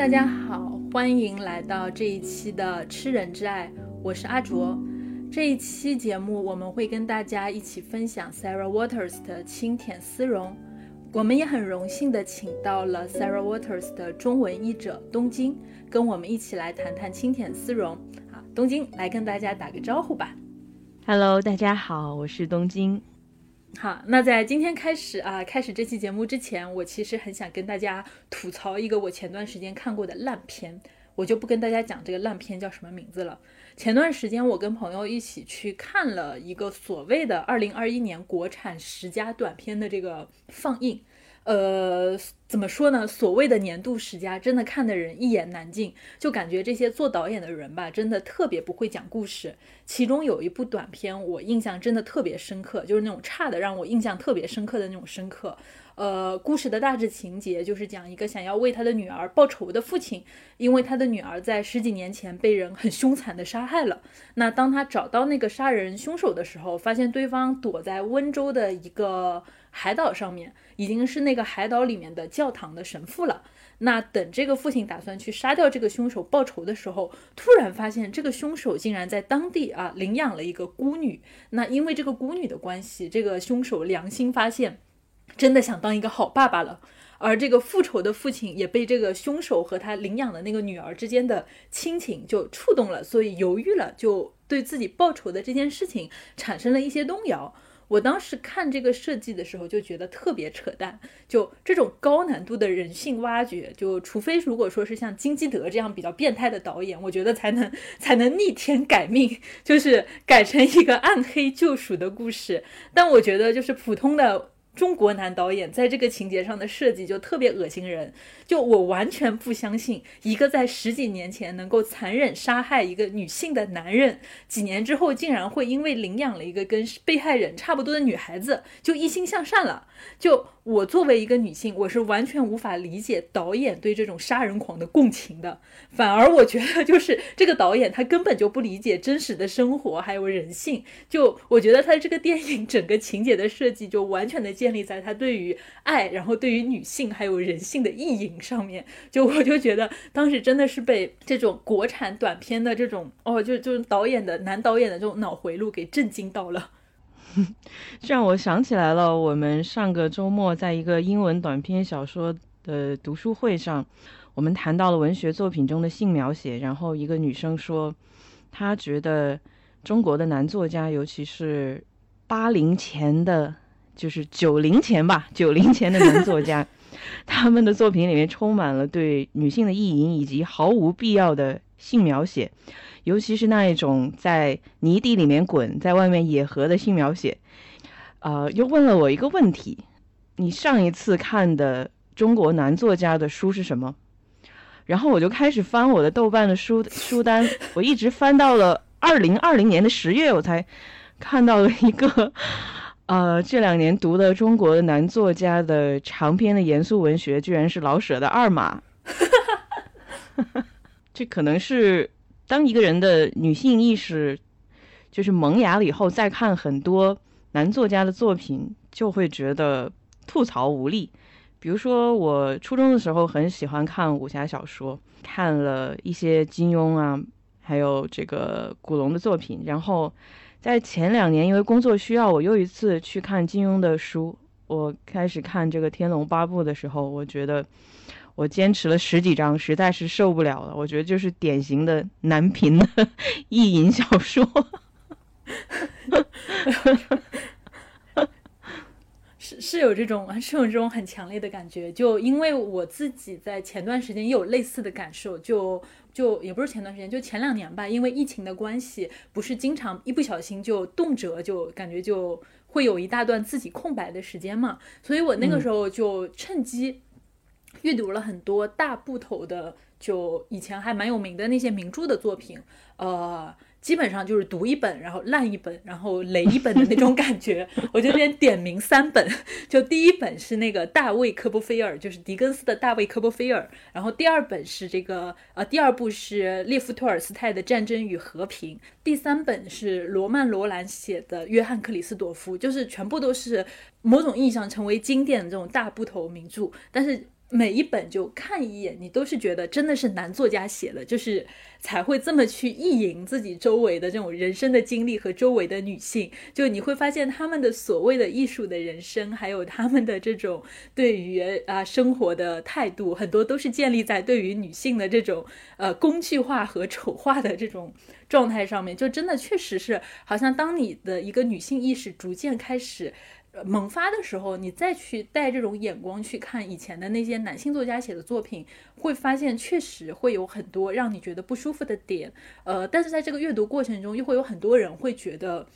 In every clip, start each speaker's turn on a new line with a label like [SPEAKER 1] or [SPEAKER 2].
[SPEAKER 1] 大家好，欢迎来到这一期的《吃人之爱》，我是阿卓。这一期节目我们会跟大家一起分享 Sarah Waters 的轻舔丝绒。我们也很荣幸的请到了 Sarah Waters 的中文译者东京，跟我们一起来谈谈轻舔丝绒。好，东京来跟大家打个招呼吧。
[SPEAKER 2] Hello，大家好，我是东京。
[SPEAKER 1] 好，那在今天开始啊，开始这期节目之前，我其实很想跟大家吐槽一个我前段时间看过的烂片，我就不跟大家讲这个烂片叫什么名字了。前段时间我跟朋友一起去看了一个所谓的二零二一年国产十佳短片的这个放映。呃，怎么说呢？所谓的年度十佳，真的看的人一言难尽，就感觉这些做导演的人吧，真的特别不会讲故事。其中有一部短片，我印象真的特别深刻，就是那种差的让我印象特别深刻的那种深刻。呃，故事的大致情节就是讲一个想要为他的女儿报仇的父亲，因为他的女儿在十几年前被人很凶残的杀害了。那当他找到那个杀人凶手的时候，发现对方躲在温州的一个海岛上面，已经是那个海岛里面的教堂的神父了。那等这个父亲打算去杀掉这个凶手报仇的时候，突然发现这个凶手竟然在当地啊领养了一个孤女。那因为这个孤女的关系，这个凶手良心发现。真的想当一个好爸爸了，而这个复仇的父亲也被这个凶手和他领养的那个女儿之间的亲情就触动了，所以犹豫了，就对自己报仇的这件事情产生了一些动摇。我当时看这个设计的时候就觉得特别扯淡，就这种高难度的人性挖掘，就除非如果说是像金基德这样比较变态的导演，我觉得才能才能逆天改命，就是改成一个暗黑救赎的故事。但我觉得就是普通的。中国男导演在这个情节上的设计就特别恶心人，就我完全不相信一个在十几年前能够残忍杀害一个女性的男人，几年之后竟然会因为领养了一个跟被害人差不多的女孩子就一心向善了。就我作为一个女性，我是完全无法理解导演对这种杀人狂的共情的。反而我觉得就是这个导演他根本就不理解真实的生活还有人性。就我觉得他这个电影整个情节的设计就完全的建立在他对于爱，然后对于女性还有人性的意淫上面。就我就觉得当时真的是被这种国产短片的这种哦，就就是导演的男导演的这种脑回路给震惊到了。
[SPEAKER 2] 这让我想起来了，我们上个周末在一个英文短篇小说的读书会上，我们谈到了文学作品中的性描写。然后一个女生说，她觉得中国的男作家，尤其是八零前的，就是九零前吧，九零前的男作家，他们的作品里面充满了对女性的意淫以及毫无必要的性描写。尤其是那一种在泥地里面滚，在外面野合的性描写，呃，又问了我一个问题：你上一次看的中国男作家的书是什么？然后我就开始翻我的豆瓣的书书单，我一直翻到了二零二零年的十月，我才看到了一个，呃，这两年读的中国的男作家的长篇的严肃文学，居然是老舍的《二马》，这可能是。当一个人的女性意识就是萌芽了以后，再看很多男作家的作品，就会觉得吐槽无力。比如说，我初中的时候很喜欢看武侠小说，看了一些金庸啊，还有这个古龙的作品。然后在前两年，因为工作需要，我又一次去看金庸的书。我开始看这个《天龙八部》的时候，我觉得。我坚持了十几章，实在是受不了了。我觉得就是典型的男频的 意淫小说，
[SPEAKER 1] 是是有这种是有这种很强烈的感觉。就因为我自己在前段时间也有类似的感受，就就也不是前段时间，就前两年吧。因为疫情的关系，不是经常一不小心就动辄就感觉就会有一大段自己空白的时间嘛，所以我那个时候就趁机。阅读了很多大部头的，就以前还蛮有名的那些名著的作品，呃，基本上就是读一本，然后烂一本，然后雷一本的那种感觉。我这边点名三本，就第一本是那个大卫科波菲尔，就是狄更斯的大卫科波菲尔，然后第二本是这个，呃，第二部是列夫托尔斯泰的《战争与和平》，第三本是罗曼罗兰写的《约翰克里斯朵夫》，就是全部都是某种意义上成为经典的这种大部头名著，但是。每一本就看一眼，你都是觉得真的是男作家写的，就是才会这么去意淫自己周围的这种人生的经历和周围的女性。就你会发现他们的所谓的艺术的人生，还有他们的这种对于啊生活的态度，很多都是建立在对于女性的这种呃工具化和丑化的这种状态上面。就真的确实是，好像当你的一个女性意识逐渐开始。萌发的时候，你再去带这种眼光去看以前的那些男性作家写的作品，会发现确实会有很多让你觉得不舒服的点。呃，但是在这个阅读过程中，又会有很多人会觉得。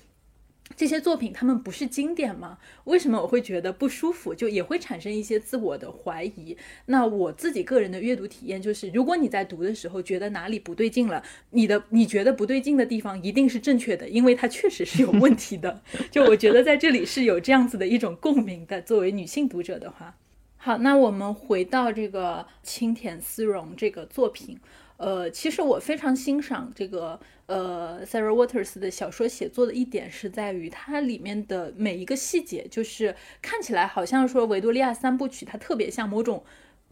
[SPEAKER 1] 这些作品他们不是经典吗？为什么我会觉得不舒服？就也会产生一些自我的怀疑。那我自己个人的阅读体验就是，如果你在读的时候觉得哪里不对劲了，你的你觉得不对劲的地方一定是正确的，因为它确实是有问题的。就我觉得在这里是有这样子的一种共鸣的。作为女性读者的话，好，那我们回到这个青田丝绒这个作品。呃，其实我非常欣赏这个呃 Sarah Waters 的小说写作的一点是在于它里面的每一个细节，就是看起来好像说维多利亚三部曲，它特别像某种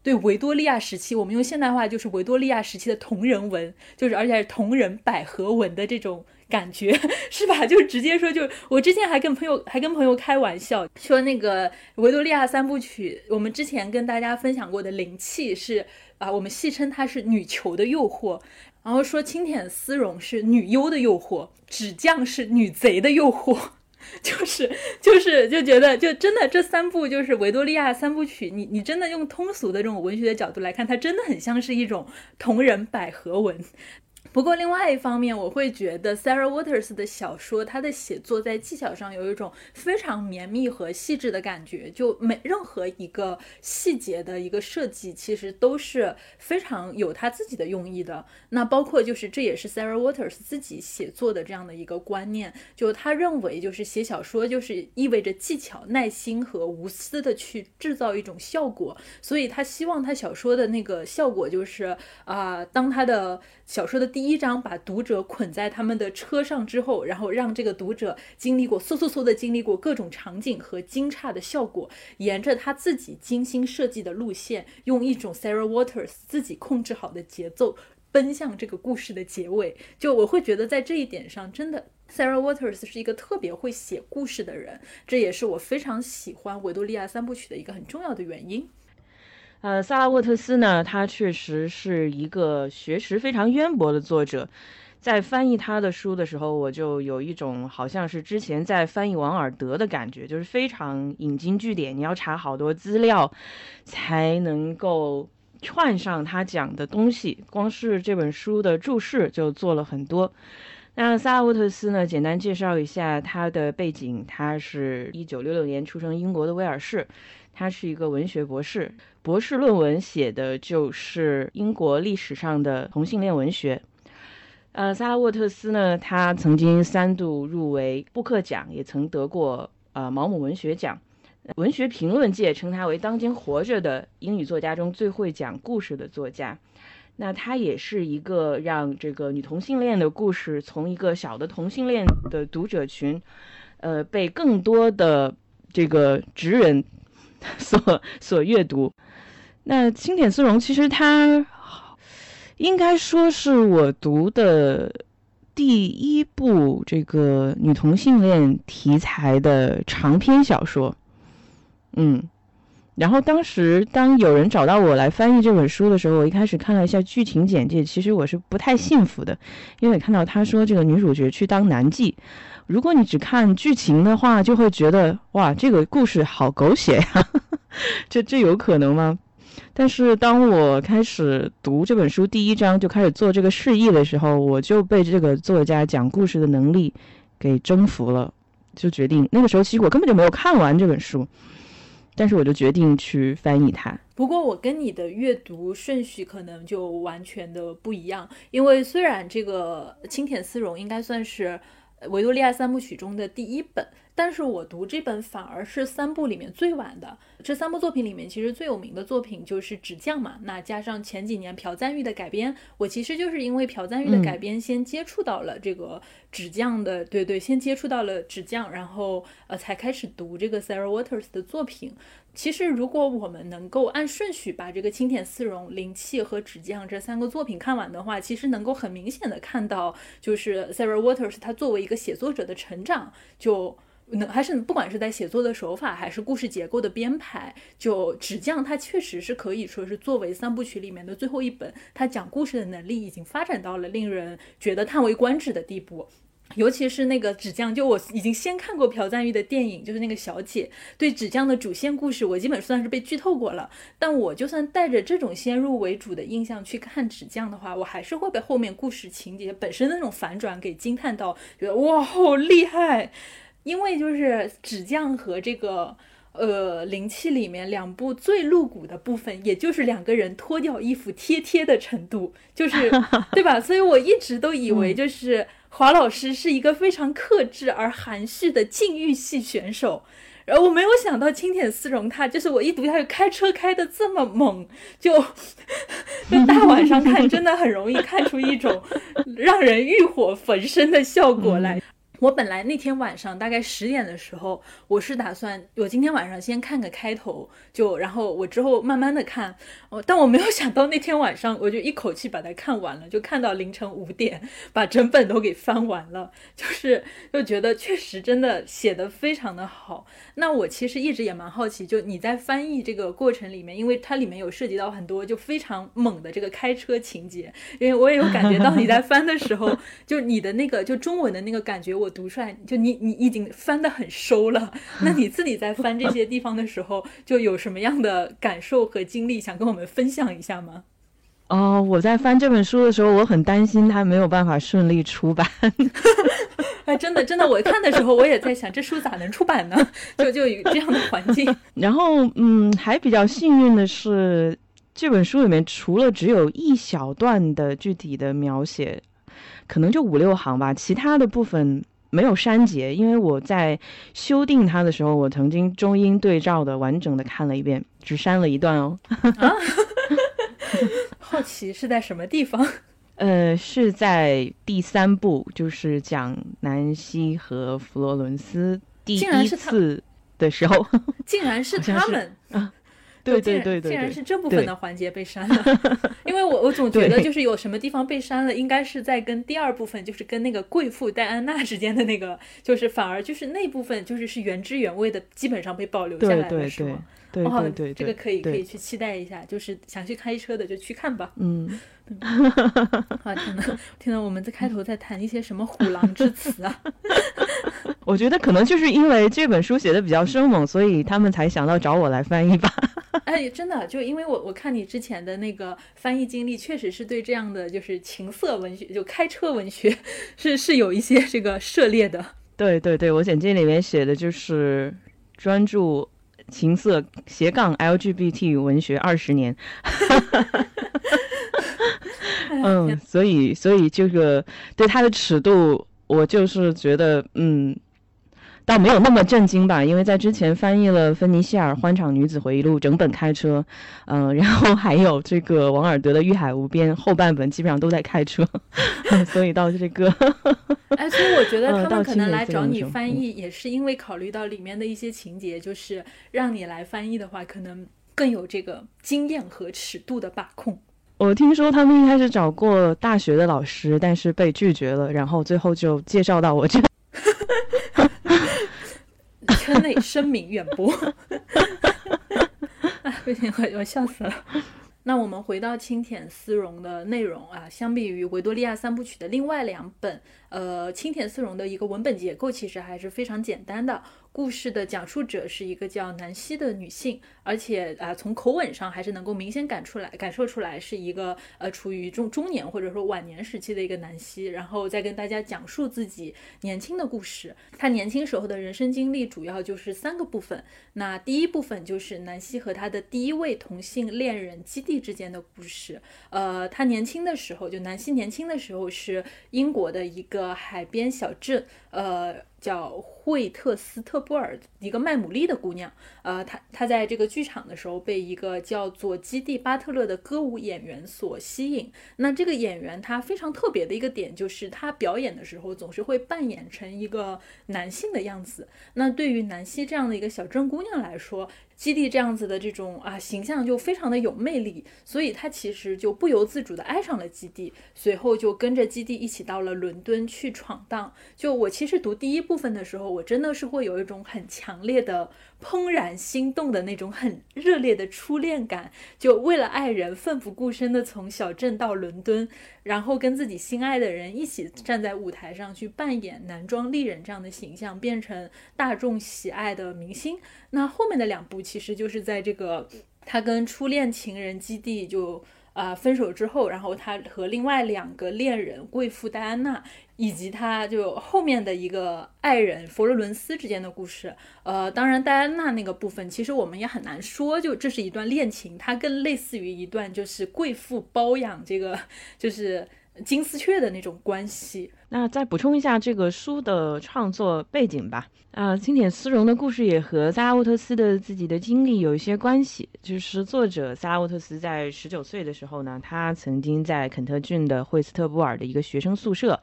[SPEAKER 1] 对维多利亚时期，我们用现代化就是维多利亚时期的同人文，就是而且是同人百合文的这种感觉，是吧？就直接说，就我之前还跟朋友还跟朋友开玩笑说，那个维多利亚三部曲，我们之前跟大家分享过的灵气是。啊，我们戏称她是女囚的诱惑，然后说青田丝绒是女优的诱惑，纸匠是女贼的诱惑，就是就是就觉得就真的这三部就是维多利亚三部曲，你你真的用通俗的这种文学的角度来看，它真的很像是一种同人百合文。不过，另外一方面，我会觉得 Sarah Waters 的小说，他的写作在技巧上有一种非常绵密和细致的感觉。就每任何一个细节的一个设计，其实都是非常有他自己的用意的。那包括就是这也是 Sarah Waters 自己写作的这样的一个观念，就他认为就是写小说就是意味着技巧、耐心和无私的去制造一种效果。所以他希望他小说的那个效果就是啊，当他的小说的第一章把读者捆在他们的车上之后，然后让这个读者经历过嗖嗖嗖的经历过各种场景和惊诧的效果，沿着他自己精心设计的路线，用一种 Sarah Waters 自己控制好的节奏奔向这个故事的结尾。就我会觉得在这一点上，真的 Sarah Waters 是一个特别会写故事的人，这也是我非常喜欢维多利亚三部曲的一个很重要的原因。
[SPEAKER 2] 呃，萨拉沃特斯呢，他确实是一个学识非常渊博的作者。在翻译他的书的时候，我就有一种好像是之前在翻译王尔德的感觉，就是非常引经据典，你要查好多资料才能够串上他讲的东西。光是这本书的注释就做了很多。那萨拉沃特斯呢，简单介绍一下他的背景，他是一九六六年出生英国的威尔士。他是一个文学博士，博士论文写的就是英国历史上的同性恋文学。呃，萨拉沃特斯呢，他曾经三度入围布克奖，也曾得过呃毛姆文学奖。文学评论界称他为当今活着的英语作家中最会讲故事的作家。那他也是一个让这个女同性恋的故事从一个小的同性恋的读者群，呃，被更多的这个直人。所所阅读，那经典丝绒其实它应该说是我读的第一部这个女同性恋题材的长篇小说，嗯，然后当时当有人找到我来翻译这本书的时候，我一开始看了一下剧情简介，其实我是不太信服的，因为看到他说这个女主角去当男妓。如果你只看剧情的话，就会觉得哇，这个故事好狗血呀，这这有可能吗？但是当我开始读这本书第一章就开始做这个示意的时候，我就被这个作家讲故事的能力给征服了，就决定那个时候其实我根本就没有看完这本书，但是我就决定去翻译它。
[SPEAKER 1] 不过我跟你的阅读顺序可能就完全的不一样，因为虽然这个青田丝绒应该算是。维多利亚三部曲中的第一本，但是我读这本反而是三部里面最晚的。这三部作品里面，其实最有名的作品就是《纸匠》嘛。那加上前几年朴赞玉的改编，我其实就是因为朴赞玉的改编，先接触到了这个《纸匠》的，对对，先接触到了《纸匠》，然后呃才开始读这个 Sarah Waters 的作品。其实，如果我们能够按顺序把这个青田丝绒、灵气和纸匠这三个作品看完的话，其实能够很明显的看到，就是 Sarah Waters 他作为一个写作者的成长，就能还是不管是在写作的手法，还是故事结构的编排，就纸匠他确实是可以说是作为三部曲里面的最后一本，他讲故事的能力已经发展到了令人觉得叹为观止的地步。尤其是那个纸匠，就我已经先看过朴赞玉的电影，就是那个小姐。对纸匠的主线故事，我基本算是被剧透过了。但我就算带着这种先入为主的印象去看纸匠的话，我还是会被后面故事情节本身的那种反转给惊叹到，觉得哇，好厉害！因为就是纸匠和这个呃灵气里面两部最露骨的部分，也就是两个人脱掉衣服贴贴的程度，就是 对吧？所以我一直都以为就是。华老师是一个非常克制而含蓄的禁欲系选手，然后我没有想到青田丝绒他就是我一读他开车开的这么猛，就 就大晚上看真的很容易看出一种让人欲火焚身的效果来。我本来那天晚上大概十点的时候，我是打算我今天晚上先看个开头，就然后我之后慢慢的看。哦，但我没有想到那天晚上我就一口气把它看完了，就看到凌晨五点，把整本都给翻完了。就是就觉得确实真的写的非常的好。那我其实一直也蛮好奇，就你在翻译这个过程里面，因为它里面有涉及到很多就非常猛的这个开车情节，因为我也有感觉到你在翻的时候，就你的那个就中文的那个感觉我。读出来，就你你已经翻得很收了。那你自己在 翻这些地方的时候，就有什么样的感受和经历，想跟我们分享一下吗？
[SPEAKER 2] 哦，我在翻这本书的时候，我很担心它没有办法顺利出版。
[SPEAKER 1] 哎，真的真的，我看的时候我也在想，这书咋能出版呢？就就有这样的环境。
[SPEAKER 2] 然后，嗯，还比较幸运的是，这本书里面除了只有一小段的具体的描写，可能就五六行吧，其他的部分。没有删节，因为我在修订它的时候，我曾经中英对照的完整的看了一遍，只删了一段哦。
[SPEAKER 1] 好奇是在什么地方？
[SPEAKER 2] 呃，是在第三部，就是讲南希和佛罗伦斯第一次的时候，
[SPEAKER 1] 竟然是 他们
[SPEAKER 2] 啊。对对对对，
[SPEAKER 1] 竟然是这部分的环节被删了，因为我我总觉得就是有什么地方被删了，应该是在跟第二部分，就是跟那个贵妇戴安娜之间的那个，就是反而就是那部分就是是原汁原味的，基本上被保留下来
[SPEAKER 2] 了，是
[SPEAKER 1] 吗？
[SPEAKER 2] 对对对，
[SPEAKER 1] 这个可以可以去期待一下，就是想去开车的就去看吧。
[SPEAKER 2] 嗯，
[SPEAKER 1] 好，天呐，天呐，我们在开头在谈一些什么虎狼之词啊？
[SPEAKER 2] 我觉得可能就是因为这本书写的比较生猛，所以他们才想到找我来翻译吧。
[SPEAKER 1] 哎，真的，就因为我我看你之前的那个翻译经历，确实是对这样的就是情色文学，就开车文学，是是有一些这个涉猎的。
[SPEAKER 2] 对对对，我简介里面写的就是专注情色斜杠 LGBT 文学二十年。嗯，所以所以这个对它的尺度，我就是觉得嗯。倒没有那么震惊吧，因为在之前翻译了芬尼希尔《欢场女子回忆录》整本开车，嗯，然后还有这个王尔德的《欲海无边》后半本基本上都在开车，所以到这个，
[SPEAKER 1] 哎，所以我觉得他们可能来找你翻译，也是因为考虑到里面的一些情节，就是让你来翻译的话，可能更有这个经验和尺度的把控。
[SPEAKER 2] 我听说他们一开始找过大学的老师，但是被拒绝了，然后最后就介绍到我这。
[SPEAKER 1] 圈内声名远播，哎，不行，我我笑死了。那我们回到清舔丝绒的内容啊，相比于维多利亚三部曲的另外两本，呃，青田丝绒的一个文本结构其实还是非常简单的。故事的讲述者是一个叫南希的女性，而且啊，从口吻上还是能够明显感出来、感受出来是一个呃处于中中年或者说晚年时期的一个南希，然后再跟大家讲述自己年轻的故事。她年轻时候的人生经历主要就是三个部分。那第一部分就是南希和她的第一位同性恋人基地之间的故事。呃，她年轻的时候，就南希年轻的时候是英国的一个海边小镇，呃。叫惠特斯特布尔，一个麦姆利的姑娘。呃，她她在这个剧场的时候被一个叫做基蒂巴特勒的歌舞演员所吸引。那这个演员他非常特别的一个点就是他表演的时候总是会扮演成一个男性的样子。那对于南希这样的一个小镇姑娘来说，基地这样子的这种啊形象就非常的有魅力，所以他其实就不由自主的爱上了基地，随后就跟着基地一起到了伦敦去闯荡。就我其实读第一部部分的时候，我真的是会有一种很强烈的。怦然心动的那种很热烈的初恋感，就为了爱人奋不顾身的从小镇到伦敦，然后跟自己心爱的人一起站在舞台上去扮演男装丽人这样的形象，变成大众喜爱的明星。那后面的两部其实就是在这个他跟初恋情人基地就。啊，分手之后，然后他和另外两个恋人贵妇戴安娜，以及他就后面的一个爱人佛罗伦斯之间的故事。呃，当然戴安娜那个部分，其实我们也很难说，就这是一段恋情，它更类似于一段就是贵妇包养这个就是金丝雀的那种关系。
[SPEAKER 2] 那再补充一下这个书的创作背景吧。啊，经典丝绒的故事也和萨拉沃特斯的自己的经历有一些关系。就是作者萨拉沃特斯在十九岁的时候呢，他曾经在肯特郡的惠斯特布尔的一个学生宿舍，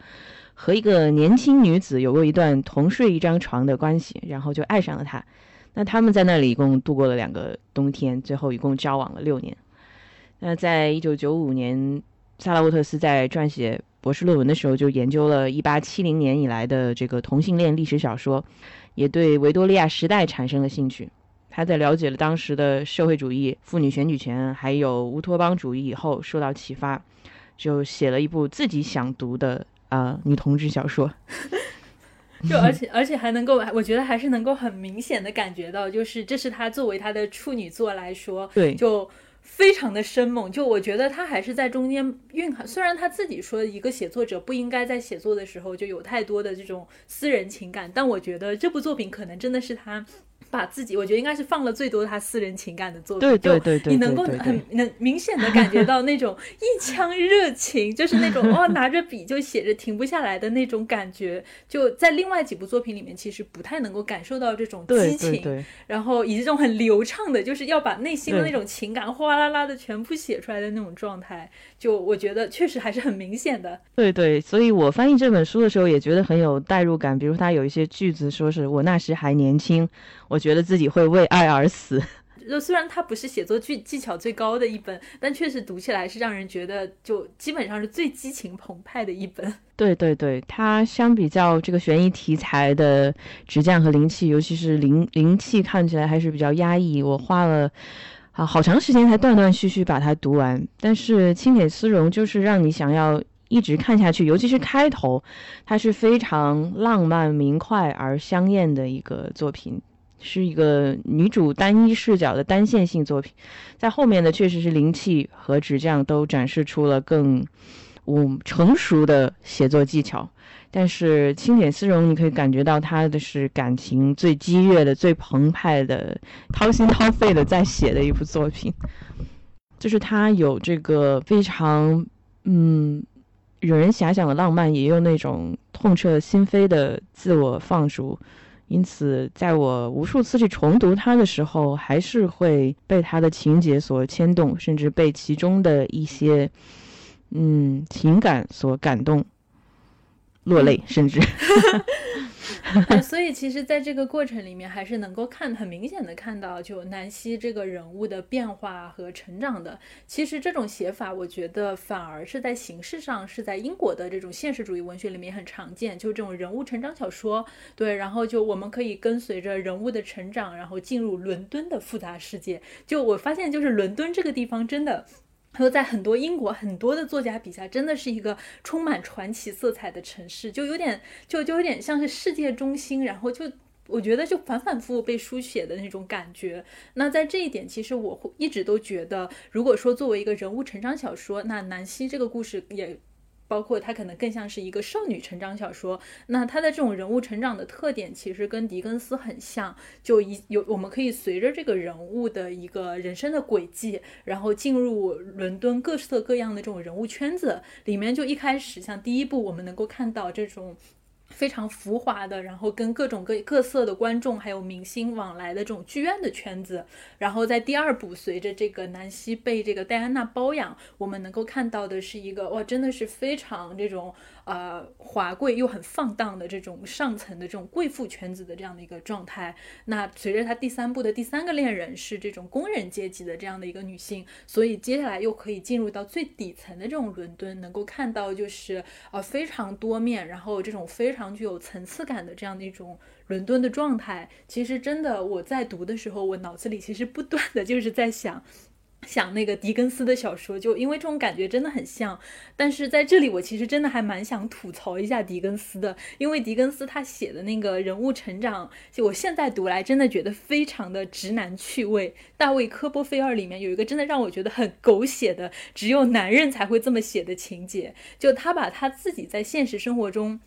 [SPEAKER 2] 和一个年轻女子有过一段同睡一张床的关系，然后就爱上了她。那他们在那里一共度过了两个冬天，最后一共交往了六年。那在一九九五年，萨拉沃特斯在撰写。博士论文的时候就研究了1870年以来的这个同性恋历史小说，也对维多利亚时代产生了兴趣。他在了解了当时的社会主义、妇女选举权还有乌托邦主义以后，受到启发，就写了一部自己想读的啊女同志小说。
[SPEAKER 1] 就而且而且还能够，我觉得还是能够很明显的感觉到，就是这是他作为他的处女作来说，
[SPEAKER 2] 对，
[SPEAKER 1] 就。非常的生猛，就我觉得他还是在中间蕴含。虽然他自己说一个写作者不应该在写作的时候就有太多的这种私人情感，但我觉得这部作品可能真的是他。把自己，我觉得应该是放了最多他私人情感的作品，
[SPEAKER 2] 对对对，
[SPEAKER 1] 你能够很能明显的感觉到那种 一腔热情，就是那种哦拿着笔就写着停不下来的那种感觉，就在另外几部作品里面其实不太能够感受到这种激情，然后以及这种很流畅的，就是要把内心的那种情感哗啦啦的全部写出来的那种状态，就我觉得确实还是很明显的。
[SPEAKER 2] 对对，所以我翻译这本书的时候也觉得很有代入感，比如他有一些句子说是我那时还年轻，我。觉得自己会为爱而死。
[SPEAKER 1] 就虽然它不是写作技技巧最高的一本，但确实读起来是让人觉得就基本上是最激情澎湃的一本。
[SPEAKER 2] 对对对，它相比较这个悬疑题材的《纸匠和灵气》，尤其是灵灵气看起来还是比较压抑。我花了啊好长时间才断断续续把它读完。但是《清点丝绒》就是让你想要一直看下去，尤其是开头，它是非常浪漫明快而香艳的一个作品。是一个女主单一视角的单线性作品，在后面的确实是灵气和纸匠都展示出了更嗯成熟的写作技巧，但是清点丝绒你可以感觉到他的是感情最激越的、最澎湃的、掏心掏肺的在写的一部作品，就是他有这个非常嗯惹人遐想的浪漫，也有那种痛彻心扉的自我放逐。因此，在我无数次去重读它的时候，还是会被它的情节所牵动，甚至被其中的一些，嗯，情感所感动，落泪，甚至。
[SPEAKER 1] 所以其实，在这个过程里面，还是能够看很明显的看到，就南希这个人物的变化和成长的。其实这种写法，我觉得反而是在形式上是在英国的这种现实主义文学里面很常见，就这种人物成长小说。对，然后就我们可以跟随着人物的成长，然后进入伦敦的复杂世界。就我发现，就是伦敦这个地方真的。说在很多英国很多的作家笔下，真的是一个充满传奇色彩的城市，就有点就就有点像是世界中心，然后就我觉得就反反复复被书写的那种感觉。那在这一点，其实我会一直都觉得，如果说作为一个人物成长小说，那南希这个故事也。包括它可能更像是一个少女成长小说，那它的这种人物成长的特点其实跟狄更斯很像，就一有我们可以随着这个人物的一个人生的轨迹，然后进入伦敦各色各样的这种人物圈子里面。就一开始像第一部，我们能够看到这种。非常浮华的，然后跟各种各各色的观众还有明星往来的这种剧院的圈子。然后在第二部，随着这个南希被这个戴安娜包养，我们能够看到的是一个哇，真的是非常这种呃华贵又很放荡的这种上层的这种贵妇圈子的这样的一个状态。那随着他第三部的第三个恋人是这种工人阶级的这样的一个女性，所以接下来又可以进入到最底层的这种伦敦，能够看到就是呃非常多面，然后这种非常。具有层次感的这样的一种伦敦的状态，其实真的我在读的时候，我脑子里其实不断的就是在想，想那个狄更斯的小说，就因为这种感觉真的很像。但是在这里，我其实真的还蛮想吐槽一下狄更斯的，因为狄更斯他写的那个人物成长，就我现在读来真的觉得非常的直男趣味。大卫科波菲尔里面有一个真的让我觉得很狗血的，只有男人才会这么写的情节，就他把他自己在现实生活中。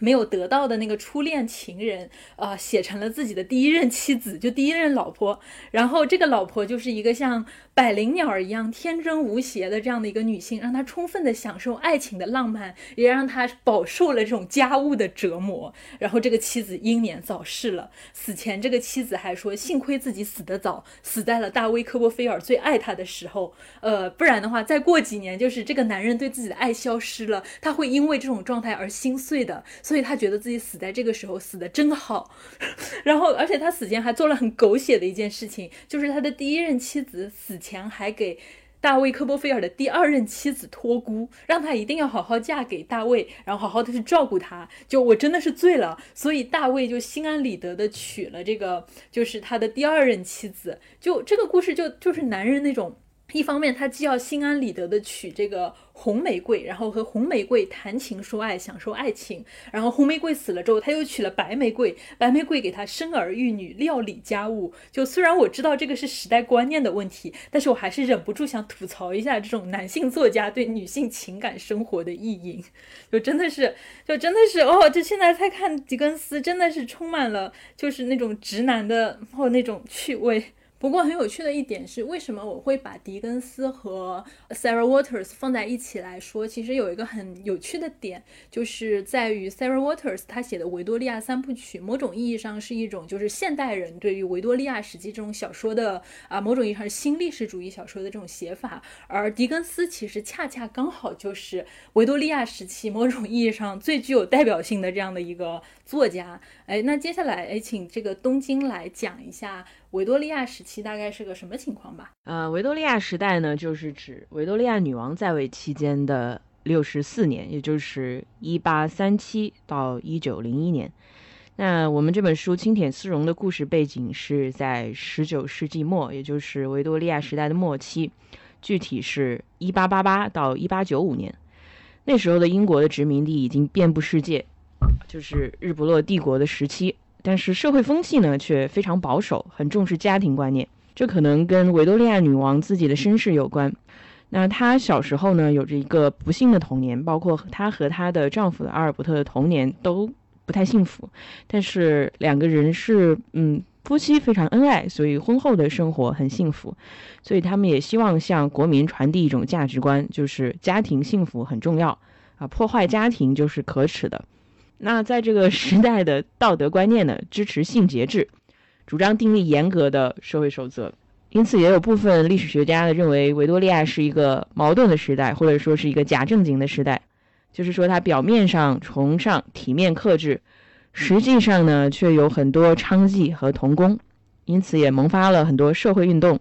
[SPEAKER 1] 没有得到的那个初恋情人，呃，写成了自己的第一任妻子，就第一任老婆。然后这个老婆就是一个像百灵鸟一样天真无邪的这样的一个女性，让她充分的享受爱情的浪漫，也让她饱受了这种家务的折磨。然后这个妻子英年早逝了，死前这个妻子还说，幸亏自己死得早，死在了大卫科波菲尔最爱她的时候。呃，不然的话，再过几年，就是这个男人对自己的爱消失了，他会因为这种状态而心碎的。所以他觉得自己死在这个时候死的真好，然后而且他死前还做了很狗血的一件事情，就是他的第一任妻子死还给大卫科波菲尔的第二任妻子托孤，让他一定要好好嫁给大卫，然后好好的去照顾他。就我真的是醉了，所以大卫就心安理得的娶了这个就是他的第二任妻子。就这个故事就就是男人那种。一方面，他既要心安理得的娶这个红玫瑰，然后和红玫瑰谈情说爱，享受爱情。然后红玫瑰死了之后，他又娶了白玫瑰，白玫瑰给他生儿育女，料理家务。就虽然我知道这个是时代观念的问题，但是我还是忍不住想吐槽一下这种男性作家对女性情感生活的意淫。就真的是，就真的是哦，这现在再看狄更斯，真的是充满了就是那种直男的或那种趣味。不过很有趣的一点是，为什么我会把狄更斯和 Sarah Waters 放在一起来说？其实有一个很有趣的点，就是在于 Sarah Waters 他写的《维多利亚三部曲》，某种意义上是一种就是现代人对于维多利亚时期这种小说的啊，某种意义上是新历史主义小说的这种写法。而狄更斯其实恰恰刚好就是维多利亚时期某种意义上最具有代表性的这样的一个作家。哎，那接下来哎，请这个东京来讲一下。维多利亚时期大概是个什么情况吧？
[SPEAKER 2] 呃，维多利亚时代呢，就是指维多利亚女王在位期间的六十四年，也就是一八三七到一九零一年。那我们这本书《青田丝绒》的故事背景是在十九世纪末，也就是维多利亚时代的末期，具体是一八八八到一八九五年。那时候的英国的殖民地已经遍布世界，就是日不落帝国的时期。但是社会风气呢，却非常保守，很重视家庭观念。这可能跟维多利亚女王自己的身世有关。那她小时候呢，有着一个不幸的童年，包括她和她的丈夫的阿尔伯特的童年都不太幸福。但是两个人是嗯夫妻非常恩爱，所以婚后的生活很幸福。所以他们也希望向国民传递一种价值观，就是家庭幸福很重要啊，破坏家庭就是可耻的。那在这个时代的道德观念呢，支持性节制，主张订立严格的社会守则，因此也有部分历史学家呢认为维多利亚是一个矛盾的时代，或者说是一个假正经的时代，就是说它表面上崇尚体面克制，实际上呢却有很多娼妓和童工，因此也萌发了很多社会运动，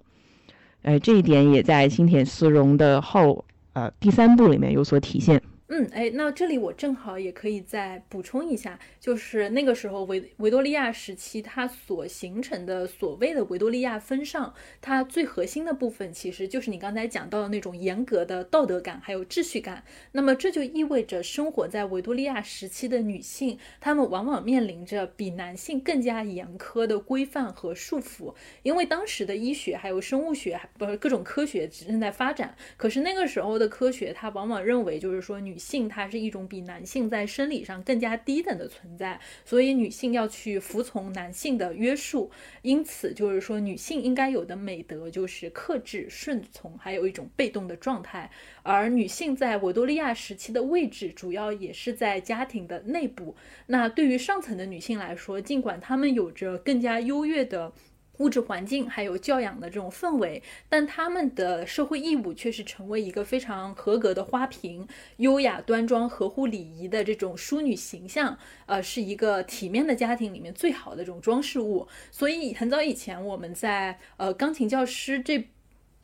[SPEAKER 2] 哎，这一点也在青田丝绒的后呃第三部里面有所体现。
[SPEAKER 1] 嗯，哎，那这里我正好也可以再补充一下，就是那个时候维维多利亚时期，它所形成的所谓的维多利亚风尚，它最核心的部分其实就是你刚才讲到的那种严格的道德感，还有秩序感。那么这就意味着生活在维多利亚时期的女性，她们往往面临着比男性更加严苛的规范和束缚，因为当时的医学还有生物学，不是各种科学正在发展。可是那个时候的科学，它往往认为就是说女。性她是一种比男性在生理上更加低等的存在，所以女性要去服从男性的约束。因此，就是说女性应该有的美德就是克制、顺从，还有一种被动的状态。而女性在维多利亚时期的位置，主要也是在家庭的内部。那对于上层的女性来说，尽管她们有着更加优越的。物质环境还有教养的这种氛围，但他们的社会义务却是成为一个非常合格的花瓶，优雅端庄、合乎礼仪的这种淑女形象，呃，是一个体面的家庭里面最好的这种装饰物。所以很早以前我们在呃钢琴教师这。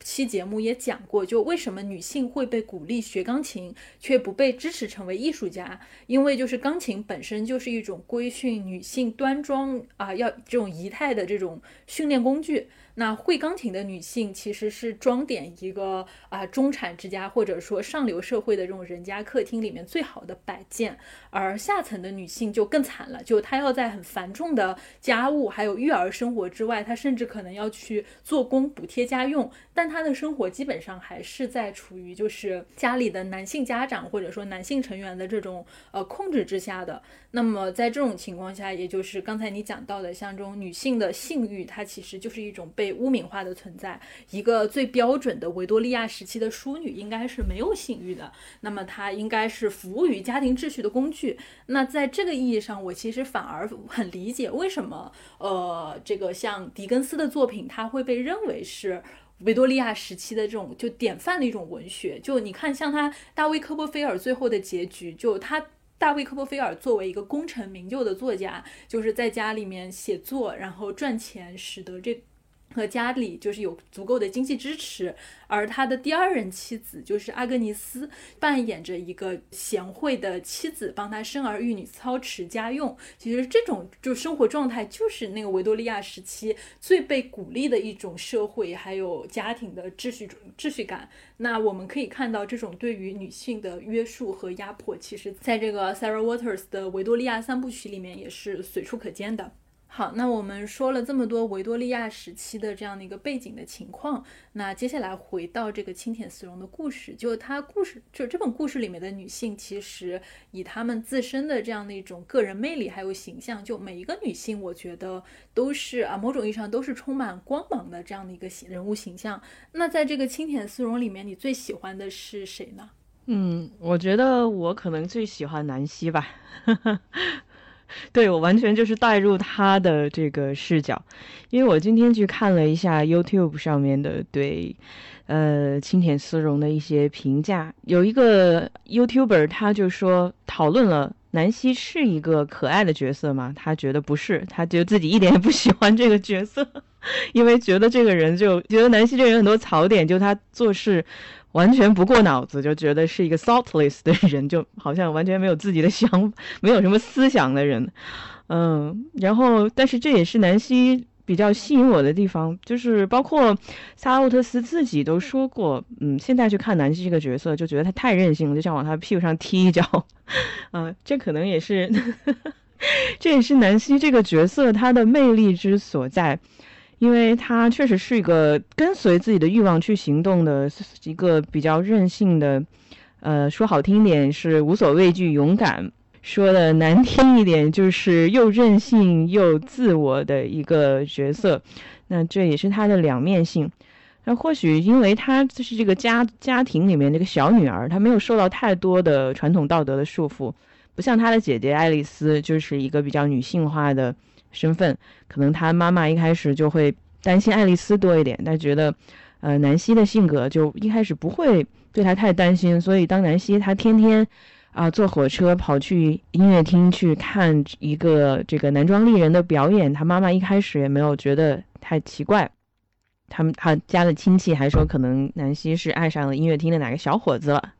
[SPEAKER 1] 期节目也讲过，就为什么女性会被鼓励学钢琴，却不被支持成为艺术家？因为就是钢琴本身就是一种规训女性端庄啊，要这种仪态的这种训练工具。那会钢琴的女性其实是装点一个啊中产之家或者说上流社会的这种人家客厅里面最好的摆件，而下层的女性就更惨了，就她要在很繁重的家务还有育儿生活之外，她甚至可能要去做工补贴家用，但她的生活基本上还是在处于就是家里的男性家长或者说男性成员的这种呃控制之下的。那么在这种情况下，也就是刚才你讲到的，像这种女性的性欲，它其实就是一种被污名化的存在。一个最标准的维多利亚时期的淑女应该是没有性欲的，那么她应该是服务于家庭秩序的工具。那在这个意义上，我其实反而很理解为什么，呃，这个像狄更斯的作品，它会被认为是维多利亚时期的这种就典范的一种文学。就你看，像他大卫科波菲尔最后的结局，就他。大卫·科波菲尔作为一个功成名就的作家，就是在家里面写作，然后赚钱，使得这。和家里就是有足够的经济支持，而他的第二任妻子就是阿格尼斯，扮演着一个贤惠的妻子，帮他生儿育女、操持家用。其实这种就生活状态，就是那个维多利亚时期最被鼓励的一种社会还有家庭的秩序秩序感。那我们可以看到，这种对于女性的约束和压迫，其实在这个 Sarah Waters 的维多利亚三部曲里面也是随处可见的。好，那我们说了这么多维多利亚时期的这样的一个背景的情况，那接下来回到这个清田丝绒的故事，就它故事，就这本故事里面的女性，其实以她们自身的这样的一种个人魅力还有形象，就每一个女性，我觉得都是啊，某种意义上都是充满光芒的这样的一个人物形象。那在这个清田丝绒里面，你最喜欢的是谁呢？
[SPEAKER 2] 嗯，我觉得我可能最喜欢南希吧。对我完全就是带入他的这个视角，因为我今天去看了一下 YouTube 上面的对，呃，青田丝绒的一些评价，有一个 YouTuber 他就说讨论了南希是一个可爱的角色吗？他觉得不是，他觉得自己一点也不喜欢这个角色，因为觉得这个人就觉得南希这个人很多槽点，就他做事。完全不过脑子，就觉得是一个 thoughtless 的人，就好像完全没有自己的想，没有什么思想的人。嗯，然后，但是这也是南希比较吸引我的地方，就是包括萨拉沃特斯自己都说过，嗯，现在去看南希这个角色，就觉得他太任性了，就想往他屁股上踢一脚。嗯，这可能也是，这也是南希这个角色他的魅力之所在。因为他确实是一个跟随自己的欲望去行动的一个比较任性的，呃，说好听点是无所畏惧、勇敢；说的难听一点就是又任性又自我的一个角色。那这也是他的两面性。那或许因为他就是这个家家庭里面这个小女儿，她没有受到太多的传统道德的束缚，不像她的姐姐爱丽丝，就是一个比较女性化的。身份可能他妈妈一开始就会担心爱丽丝多一点，但觉得，呃，南希的性格就一开始不会对他太担心，所以当南希他天天啊坐火车跑去音乐厅去看一个这个男装丽人的表演，他妈妈一开始也没有觉得太奇怪，他们他家的亲戚还说可能南希是爱上了音乐厅的哪个小伙子了，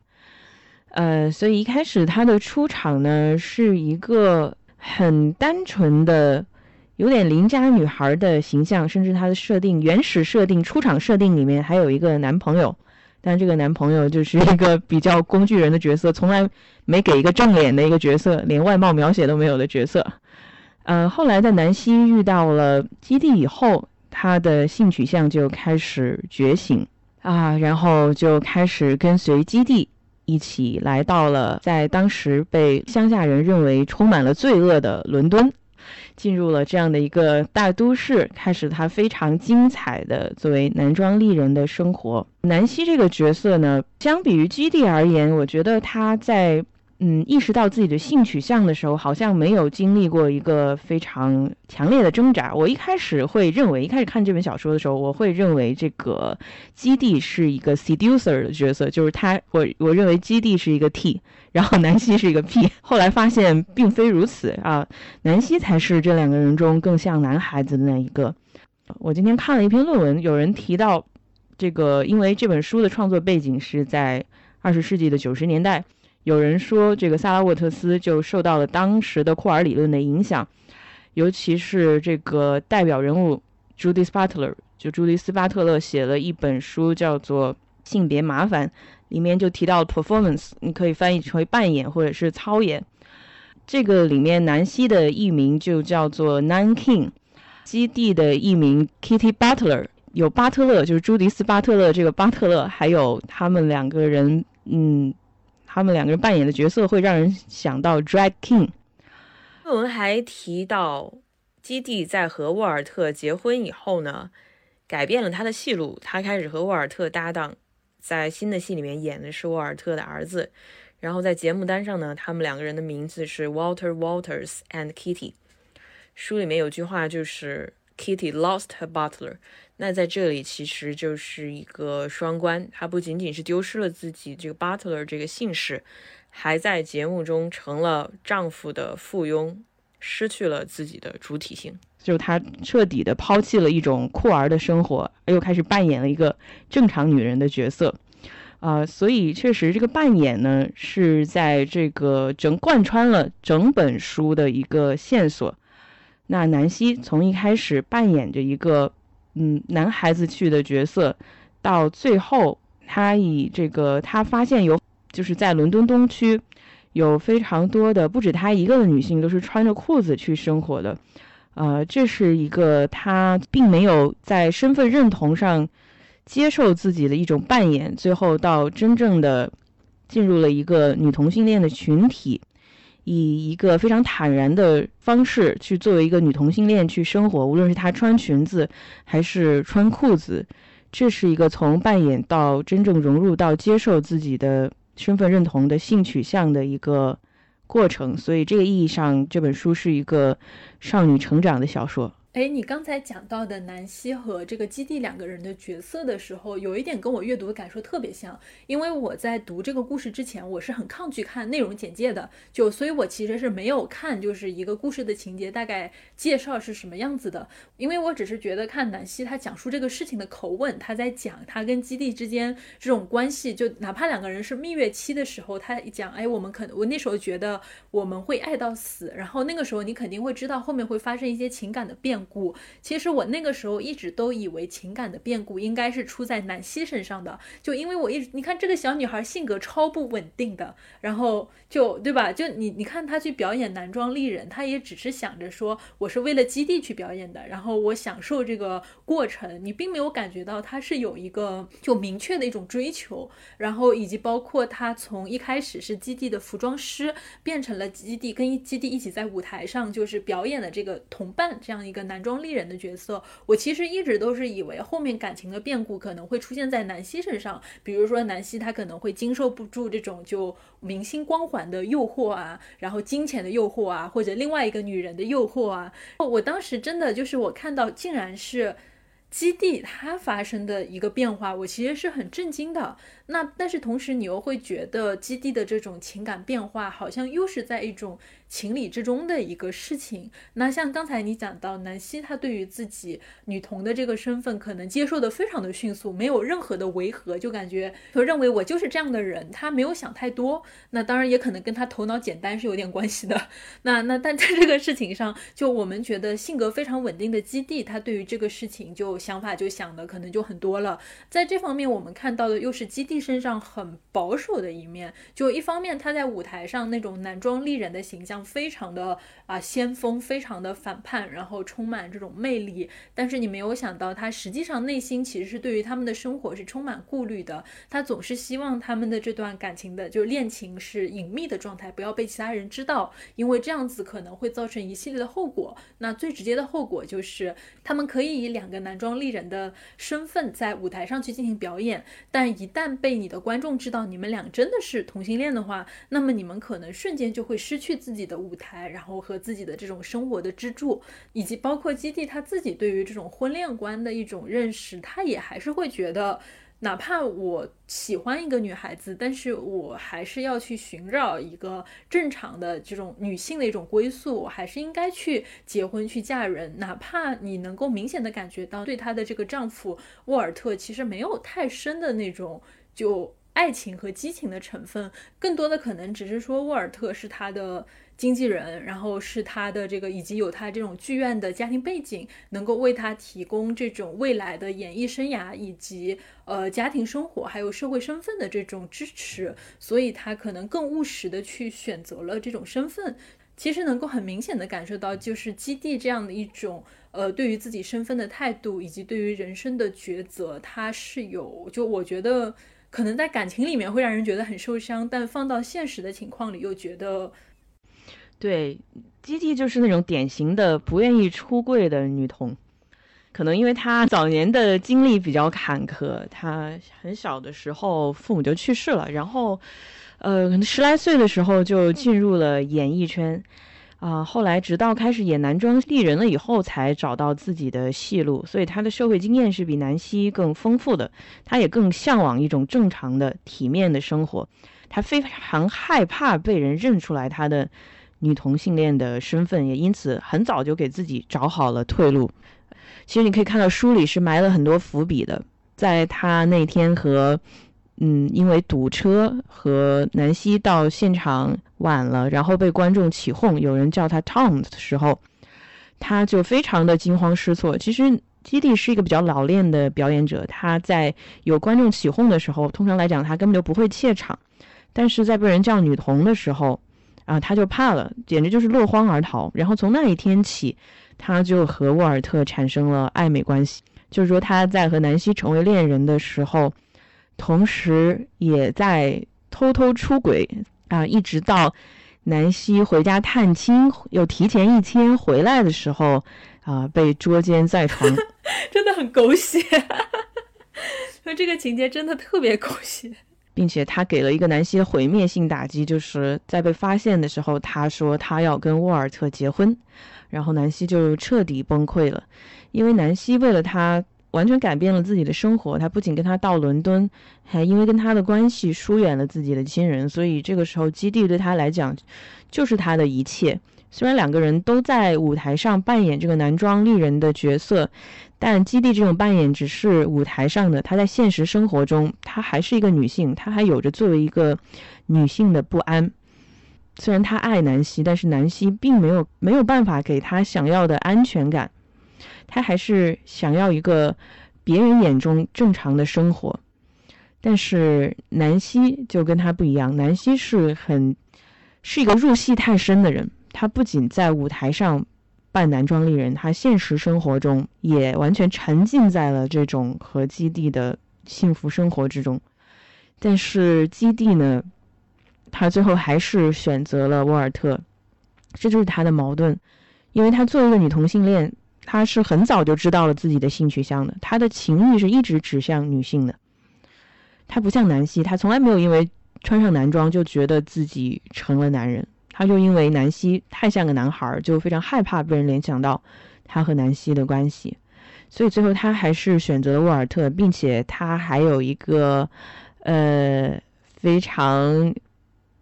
[SPEAKER 2] 呃，所以一开始他的出场呢是一个很单纯的。有点邻家女孩的形象，甚至她的设定原始设定出场设定里面还有一个男朋友，但这个男朋友就是一个比较工具人的角色，从来没给一个正脸的一个角色，连外貌描写都没有的角色。呃，后来在南希遇到了基地以后，她的性取向就开始觉醒啊，然后就开始跟随基地，一起来到了在当时被乡下人认为充满了罪恶的伦敦，进入了这样的一个大都市，开始他非常精彩的作为男装丽人的生活。南希这个角色呢，相比于基地而言，我觉得他在。嗯，意识到自己的性取向的时候，好像没有经历过一个非常强烈的挣扎。我一开始会认为，一开始看这本小说的时候，我会认为这个基地是一个 seducer 的角色，就是他，我我认为基地是一个 T，然后南希是一个 P。后来发现并非如此啊，南希才是这两个人中更像男孩子的那一个。我今天看了一篇论文，有人提到这个，因为这本书的创作背景是在二十世纪的九十年代。有人说，这个萨拉沃特斯就受到了当时的库尔理论的影响，尤其是这个代表人物朱迪斯·巴特勒，就朱迪斯·巴特勒写了一本书叫做《性别麻烦》，里面就提到 performance，你可以翻译成为扮演或者是操演。这个里面南希的艺名就叫做 Nan King，基地的艺名 Kitty Butler，有巴特勒，就是朱迪斯·巴特勒这个巴特勒，还有他们两个人，嗯。他们两个人扮演的角色会让人想到 Drag King。
[SPEAKER 3] 论文还提到，基地在和沃尔特结婚以后呢，改变了他的戏路，他开始和沃尔特搭档，在新的戏里面演的是沃尔特的儿子。然后在节目单上呢，他们两个人的名字是 Walter Walters and Kitty。书里面有句话就是 Kitty lost her butler。那在这里其实就是一个双关，她不仅仅是丢失了自己这个 butler 这个姓氏，还在节目中成了丈夫的附庸，失去了自己的主体性。
[SPEAKER 2] 就她彻底的抛弃了一种酷儿的生活，又开始扮演了一个正常女人的角色。啊，所以确实这个扮演呢，是在这个整贯穿了整本书的一个线索。那南希从一开始扮演着一个。嗯，男孩子去的角色，到最后他以这个他发现有就是在伦敦东区有非常多的不止他一个的女性都是穿着裤子去生活的，呃，这是一个他并没有在身份认同上接受自己的一种扮演，最后到真正的进入了一个女同性恋的群体。以一个非常坦然的方式去作为一个女同性恋去生活，无论是她穿裙子还是穿裤子，这是一个从扮演到真正融入到接受自己的身份认同的性取向的一个过程。所以，这个意义上，这本书是一个少女成长的小说。
[SPEAKER 1] 哎，你刚才讲到的南希和这个基地两个人的角色的时候，有一点跟我阅读的感受特别像。因为我在读这个故事之前，我是很抗拒看内容简介的，就所以，我其实是没有看，就是一个故事的情节大概介绍是什么样子的。因为我只是觉得看南希他讲述这个事情的口吻，他在讲他跟基地之间这种关系，就哪怕两个人是蜜月期的时候，他一讲，哎，我们可能我那时候觉得我们会爱到死，然后那个时候你肯定会知道后面会发生一些情感的变。故其实我那个时候一直都以为情感的变故应该是出在南希身上的，就因为我一直你看这个小女孩性格超不稳定的，然后就对吧？就你你看她去表演男装丽人，她也只是想着说我是为了基地去表演的，然后我享受这个过程，你并没有感觉到她是有一个就明确的一种追求，然后以及包括她从一开始是基地的服装师，变成了基地跟基地一起在舞台上就是表演的这个同伴这样一个男。男装丽人的角色，我其实一直都是以为后面感情的变故可能会出现在南希身上，比如说南希她可能会经受不住这种就明星光环的诱惑啊，然后金钱的诱惑啊，或者另外一个女人的诱惑啊。我当时真的就是我看到竟然是基地它发生的一个变化，我其实是很震惊的。那但是同时你又会觉得基地的这种情感变化好像又是在一种。情理之中的一个事情。那像刚才你讲到南希，她对于自己女童的这个身份，可能接受的非常的迅速，没有任何的违和，就感觉就认为我就是这样的人，她没有想太多。那当然也可能跟她头脑简单是有点关系的。那那但在这个事情上，就我们觉得性格非常稳定的基地，她对于这个事情就想法就想的可能就很多了。在这方面，我们看到的又是基地身上很保守的一面。就一方面，她在舞台上那种男装丽人的形象非常的啊先锋，非常的反叛，然后充满这种魅力。但是你没有想到，他实际上内心其实是对于他们的生活是充满顾虑的。他总是希望他们的这段感情的，就恋情是隐秘的状态，不要被其他人知道，因为这样子可能会造成一系列的后果。那最直接的后果就是，他们可以以两个男装丽人的身份在舞台上去进行表演，但一旦被你的观众知道你们俩真的是同性恋的话，那么你们可能瞬间就会失去自己的舞台，然后和自己的这种生活的支柱，以及包括基地他自己对于这种婚恋观的一种认识，他也还是会觉得。哪怕我喜欢一个女孩子，但是我还是要去寻找一个正常的这种女性的一种归宿，我还是应该去结婚去嫁人。哪怕你能够明显的感觉到对她的这个丈夫沃尔特其实没有太深的那种就爱情和激情的成分，更多的可能只是说沃尔特是他的。经纪人，然后是他的这个，以及有他这种剧院的家庭背景，能够为他提供这种未来的演艺生涯以及呃家庭生活还有社会身份的这种支持，所以他可能更务实的去选择了这种身份。其实能够很明显的感受到，就是基地这样的一种呃对于自己身份的态度，以及对于人生的抉择，他是有就我觉得可能在感情里面会让人觉得很受伤，但放到现实的情况里又觉得。
[SPEAKER 2] 对，基地就是那种典型的不愿意出柜的女童，可能因为她早年的经历比较坎坷，她很小的时候父母就去世了，然后，呃，可能十来岁的时候就进入了演艺圈，啊，后来直到开始演男装丽人了以后，才找到自己的戏路，所以她的社会经验是比南希更丰富的，她也更向往一种正常的体面的生活，她非常害怕被人认出来她的。女同性恋的身份也因此很早就给自己找好了退路。其实你可以看到书里是埋了很多伏笔的。在他那天和，嗯，因为堵车和南希到现场晚了，然后被观众起哄，有人叫他 Tom 的时候，他就非常的惊慌失措。其实基地是一个比较老练的表演者，他在有观众起哄的时候，通常来讲他根本就不会怯场，但是在被人叫女童的时候。啊，他就怕了，简直就是落荒而逃。然后从那一天起，他就和沃尔特产生了暧昧关系。就是说，他在和南希成为恋人的时候，同时也在偷偷出轨啊，一直到南希回家探亲，又提前一天回来的时候，啊，被捉奸在床，
[SPEAKER 1] 真的很狗血。说 这个情节真的特别狗血。
[SPEAKER 2] 并且他给了一个南希的毁灭性打击，就是在被发现的时候，他说他要跟沃尔特结婚，然后南希就彻底崩溃了，因为南希为了他完全改变了自己的生活，他不仅跟他到伦敦，还因为跟他的关系疏远了自己的亲人，所以这个时候基地对他来讲就是他的一切。虽然两个人都在舞台上扮演这个男装丽人的角色。但基地这种扮演只是舞台上的，她在现实生活中，她还是一个女性，她还有着作为一个女性的不安。虽然她爱南希，但是南希并没有没有办法给她想要的安全感，她还是想要一个别人眼中正常的生活。但是南希就跟她不一样，南希是很是一个入戏太深的人，她不仅在舞台上。扮男装丽人，他现实生活中也完全沉浸在了这种和基地的幸福生活之中。但是基地呢，他最后还是选择了沃尔特，这就是他的矛盾。因为他作为一个女同性恋，他是很早就知道了自己的性取向的，他的情欲是一直指向女性的。他不像南希，他从来没有因为穿上男装就觉得自己成了男人。他就因为南希太像个男孩，就非常害怕被人联想到他和南希的关系，所以最后他还是选择了沃尔特，并且他还有一个呃非常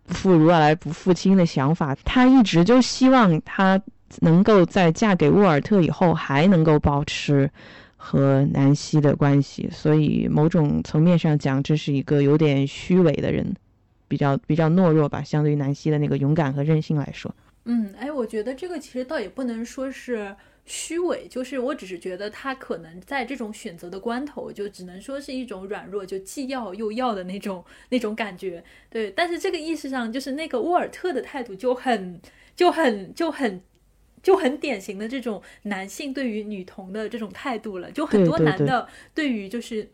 [SPEAKER 2] 不负如来不负卿的想法，他一直就希望他能够在嫁给沃尔特以后还能够保持和南希的关系，所以某种层面上讲，这是一个有点虚伪的人。比较比较懦弱吧，相对于南希的那个勇敢和韧性来说。
[SPEAKER 1] 嗯，哎，我觉得这个其实倒也不能说是虚伪，就是我只是觉得他可能在这种选择的关头，就只能说是一种软弱，就既要又要的那种那种感觉。对，但是这个意识上，就是那个沃尔特的态度就很就很就很就很典型的这种男性对于女童的这种态度了，就很多男的对于就是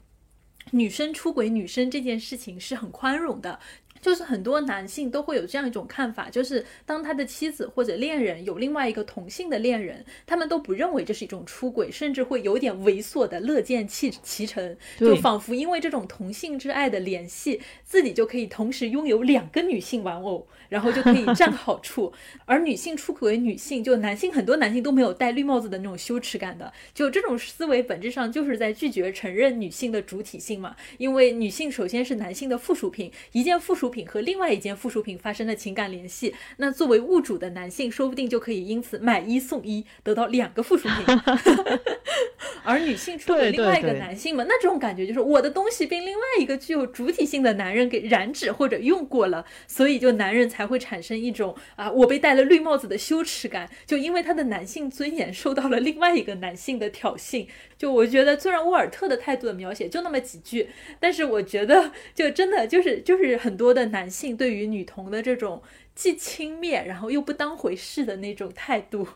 [SPEAKER 1] 女生出轨女生这件事情是很宽容的。就是很多男性都会有这样一种看法，就是当他的妻子或者恋人有另外一个同性的恋人，他们都不认为这是一种出轨，甚至会有点猥琐的乐见其其成，就仿佛因为这种同性之爱的联系，自己就可以同时拥有两个女性玩偶，然后就可以占好处。而女性出轨女性，就男性很多男性都没有戴绿帽子的那种羞耻感的，就这种思维本质上就是在拒绝承认女性的主体性嘛，因为女性首先是男性的附属品，一件附属。品和另外一件附属品发生了情感联系，那作为物主的男性说不定就可以因此买一送一，得到两个附属品。而女性出轨另外一个男性嘛，那这种感觉就是我的东西被另外一个具有主体性的男人给染指或者用过了，所以就男人才会产生一种啊我被戴了绿帽子的羞耻感，就因为他的男性尊严受到了另外一个男性的挑衅。就我觉得，虽然沃尔特的态度的描写就那么几句，但是我觉得就真的就是就是很多的男性对于女童的这种既轻蔑然后又不当回事的那种态度。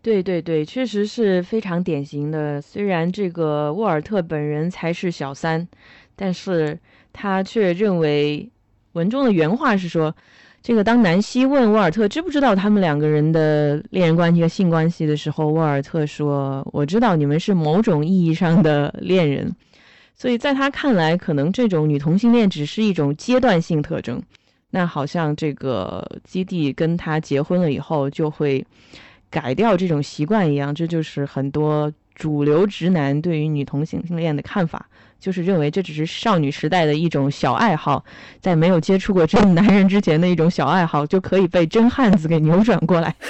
[SPEAKER 2] 对对对，确实是非常典型的。虽然这个沃尔特本人才是小三，但是他却认为文中的原话是说。这个当南希问沃尔特知不知道他们两个人的恋人关系和性关系的时候，沃尔特说：“我知道你们是某种意义上的恋人。”所以在他看来，可能这种女同性恋只是一种阶段性特征。那好像这个基地跟他结婚了以后，就会改掉这种习惯一样。这就是很多主流直男对于女同性恋的看法。就是认为这只是少女时代的一种小爱好，在没有接触过真男人之前的一种小爱好，就可以被真汉子给扭转过来。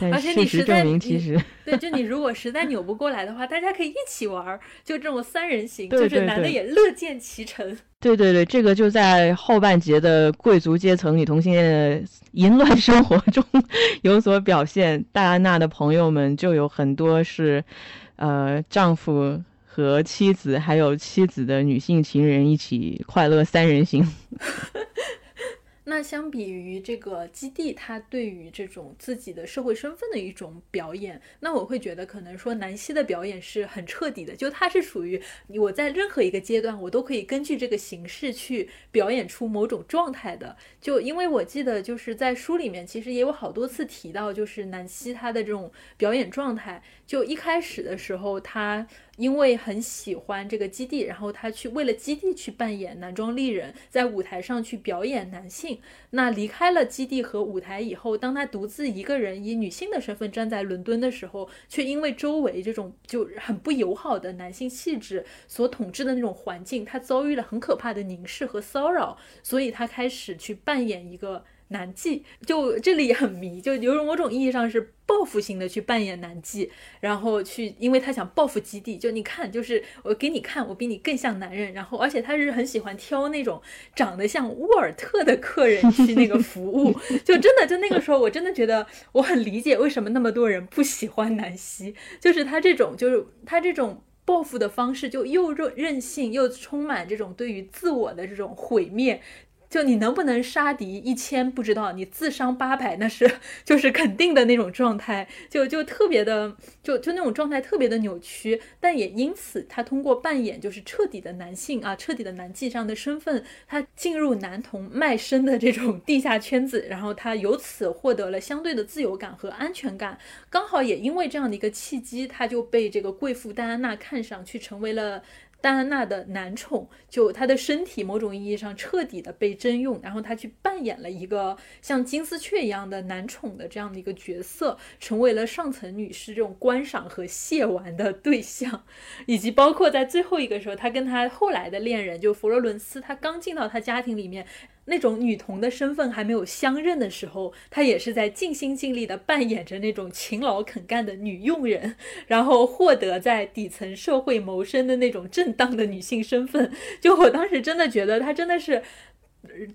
[SPEAKER 2] 但事实证明，其实
[SPEAKER 1] 对，就你 如果实在扭不过来的话，大家可以一起玩，就这种三人行，就是男的也乐见其成。
[SPEAKER 2] 对对对，这个就在后半节的贵族阶层女同性恋淫乱生活中有所表现。戴安娜的朋友们就有很多是，呃，丈夫。和妻子还有妻子的女性情人一起快乐三人行。
[SPEAKER 1] 那相比于这个基地，他对于这种自己的社会身份的一种表演，那我会觉得可能说南希的表演是很彻底的，就他是属于我在任何一个阶段，我都可以根据这个形式去表演出某种状态的。就因为我记得就是在书里面，其实也有好多次提到，就是南希她的这种表演状态，就一开始的时候他。因为很喜欢这个基地，然后他去为了基地去扮演男装丽人，在舞台上去表演男性。那离开了基地和舞台以后，当他独自一个人以女性的身份站在伦敦的时候，却因为周围这种就很不友好的男性气质所统治的那种环境，他遭遇了很可怕的凝视和骚扰，所以他开始去扮演一个。男妓就这里也很迷，就有种某种意义上是报复性的去扮演男妓，然后去，因为他想报复基地。就你看，就是我给你看，我比你更像男人。然后，而且他是很喜欢挑那种长得像沃尔特的客人去那个服务。就真的，就那个时候，我真的觉得我很理解为什么那么多人不喜欢南希，就是他这种，就是他这种报复的方式，就又任任性，又充满这种对于自我的这种毁灭。就你能不能杀敌一千不知道，你自伤八百那是 就是肯定的那种状态，就就特别的就就那种状态特别的扭曲，但也因此他通过扮演就是彻底的男性啊，彻底的男妓这样的身份，他进入男童卖身的这种地下圈子，然后他由此获得了相对的自由感和安全感，刚好也因为这样的一个契机，他就被这个贵妇戴安娜看上去成为了。戴安娜的男宠，就她的身体某种意义上彻底的被征用，然后她去扮演了一个像金丝雀一样的男宠的这样的一个角色，成为了上层女士这种观赏和亵玩的对象，以及包括在最后一个时候，她跟她后来的恋人就佛罗伦斯，她刚进到她家庭里面。那种女童的身份还没有相认的时候，她也是在尽心尽力的扮演着那种勤劳肯干的女佣人，然后获得在底层社会谋生的那种正当的女性身份。就我当时真的觉得她真的是。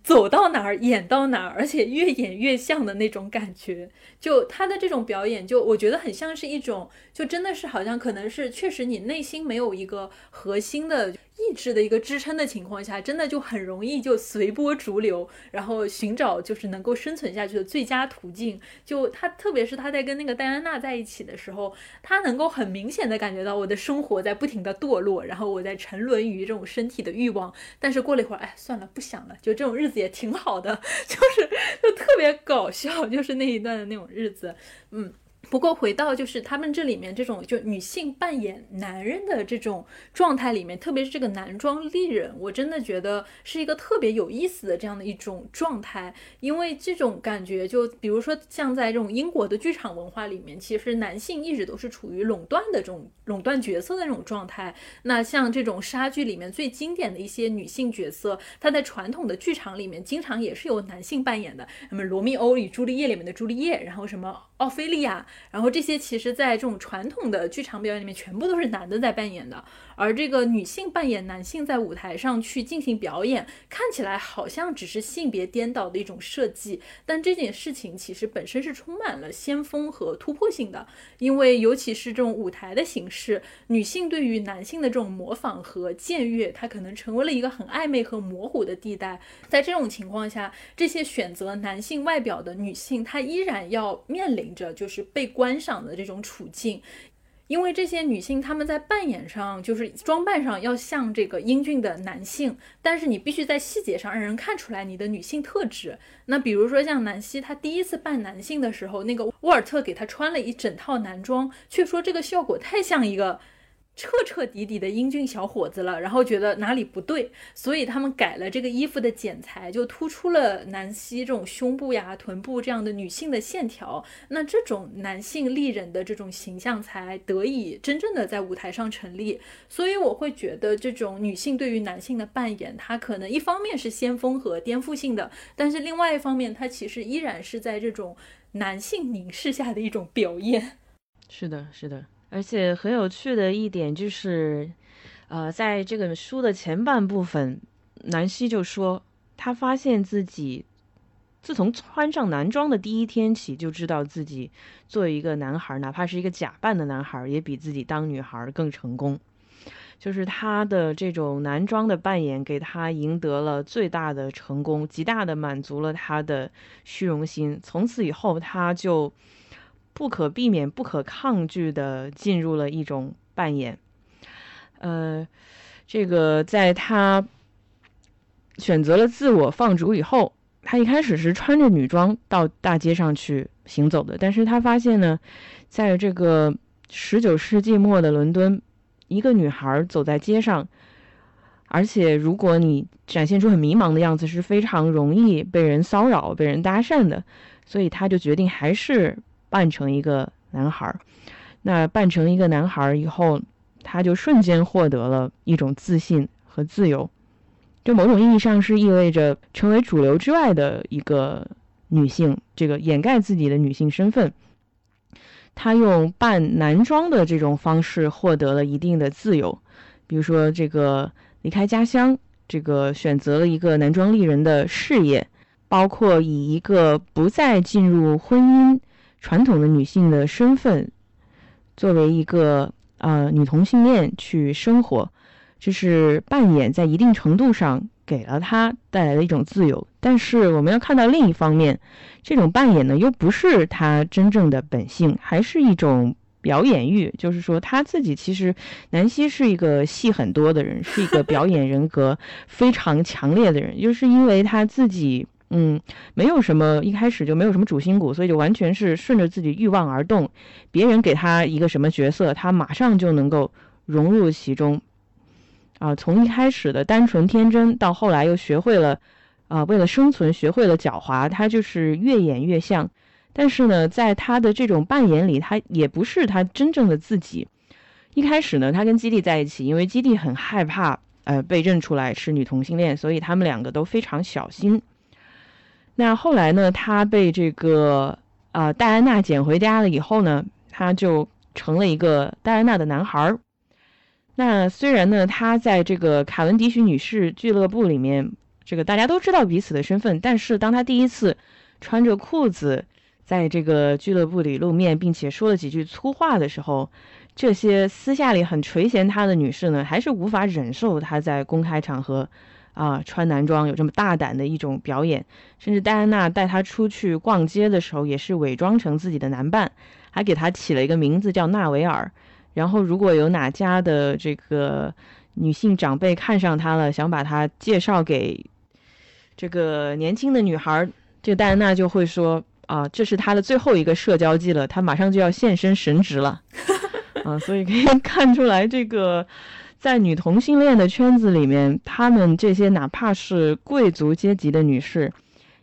[SPEAKER 1] 走到哪儿演到哪儿，而且越演越像的那种感觉。就他的这种表演，就我觉得很像是一种，就真的是好像可能是确实你内心没有一个核心的。意志的一个支撑的情况下，真的就很容易就随波逐流，然后寻找就是能够生存下去的最佳途径。就他，特别是他在跟那个戴安娜在一起的时候，他能够很明显的感觉到我的生活在不停的堕落，然后我在沉沦于这种身体的欲望。但是过了一会儿，哎，算了，不想了，就这种日子也挺好的，就是就特别搞笑，就是那一段的那种日子，嗯。不过回到就是他们这里面这种就女性扮演男人的这种状态里面，特别是这个男装丽人，我真的觉得是一个特别有意思的这样的一种状态。因为这种感觉，就比如说像在这种英国的剧场文化里面，其实男性一直都是处于垄断的这种垄断角色的那种状态。那像这种莎剧里面最经典的一些女性角色，她在传统的剧场里面经常也是由男性扮演的。那么《罗密欧与朱丽叶》里面的朱丽叶，然后什么奥菲利亚。然后这些其实，在这种传统的剧场表演里面，全部都是男的在扮演的。而这个女性扮演男性在舞台上去进行表演，看起来好像只是性别颠倒的一种设计，但这件事情其实本身是充满了先锋和突破性的。因为尤其是这种舞台的形式，女性对于男性的这种模仿和僭越，它可能成为了一个很暧昧和模糊的地带。在这种情况下，这些选择男性外表的女性，她依然要面临着就是被观赏的这种处境。因为这些女性，她们在扮演上就是装扮上要像这个英俊的男性，但是你必须在细节上让人看出来你的女性特质。那比如说像南希，她第一次扮男性的时候，那个沃尔特给她穿了一整套男装，却说这个效果太像一个。彻彻底底的英俊小伙子了，然后觉得哪里不对，所以他们改了这个衣服的剪裁，就突出了南希这种胸部呀、臀部这样的女性的线条。那这种男性丽人的这种形象才得以真正的在舞台上成立。所以我会觉得，这种女性对于男性的扮演，它可能一方面是先锋和颠覆性的，但是另外一方面，它其实依然是在这种男性凝视下的一种表演。
[SPEAKER 2] 是的，是的。而且很有趣的一点就是，呃，在这个书的前半部分，南希就说，他发现自己自从穿上男装的第一天起，就知道自己作为一个男孩，哪怕是一个假扮的男孩，也比自己当女孩更成功。就是他的这种男装的扮演，给他赢得了最大的成功，极大的满足了他的虚荣心。从此以后，他就。不可避免、不可抗拒的进入了一种扮演。呃，这个在他选择了自我放逐以后，他一开始是穿着女装到大街上去行走的。但是他发现呢，在这个十九世纪末的伦敦，一个女孩走在街上，而且如果你展现出很迷茫的样子，是非常容易被人骚扰、被人搭讪的。所以他就决定还是。扮成一个男孩儿，那扮成一个男孩儿以后，他就瞬间获得了一种自信和自由，就某种意义上是意味着成为主流之外的一个女性，这个掩盖自己的女性身份。他用扮男装的这种方式获得了一定的自由，比如说这个离开家乡，这个选择了一个男装丽人的事业，包括以一个不再进入婚姻。传统的女性的身份，作为一个呃女同性恋去生活，就是扮演在一定程度上给了她带来的一种自由。但是我们要看到另一方面，这种扮演呢又不是她真正的本性，还是一种表演欲。就是说，她自己其实南希是一个戏很多的人，是一个表演人格非常强烈的人，就是因为她自己。嗯，没有什么，一开始就没有什么主心骨，所以就完全是顺着自己欲望而动。别人给他一个什么角色，他马上就能够融入其中。啊，从一开始的单纯天真，到后来又学会了，啊，为了生存学会了狡猾，他就是越演越像。但是呢，在他的这种扮演里，他也不是他真正的自己。一开始呢，他跟基地在一起，因为基地很害怕，呃，被认出来是女同性恋，所以他们两个都非常小心。那后来呢？他被这个啊戴安娜捡回家了以后呢，他就成了一个戴安娜的男孩儿。那虽然呢，他在这个卡文迪许女士俱乐部里面这个大家都知道彼此的身份，但是当他第一次穿着裤子在这个俱乐部里露面，并且说了几句粗话的时候，这些私下里很垂涎他的女士呢，还是无法忍受他在公开场合啊穿男装有这么大胆的一种表演。甚至戴安娜带他出去逛街的时候，也是伪装成自己的男伴，还给他起了一个名字叫纳维尔。然后如果有哪家的这个女性长辈看上他了，想把他介绍给这个年轻的女孩，这个戴安娜就会说啊，这是他的最后一个社交季了，他马上就要现身神职了 啊，所以可以 看出来，这个在女同性恋的圈子里面，她们这些哪怕是贵族阶级的女士，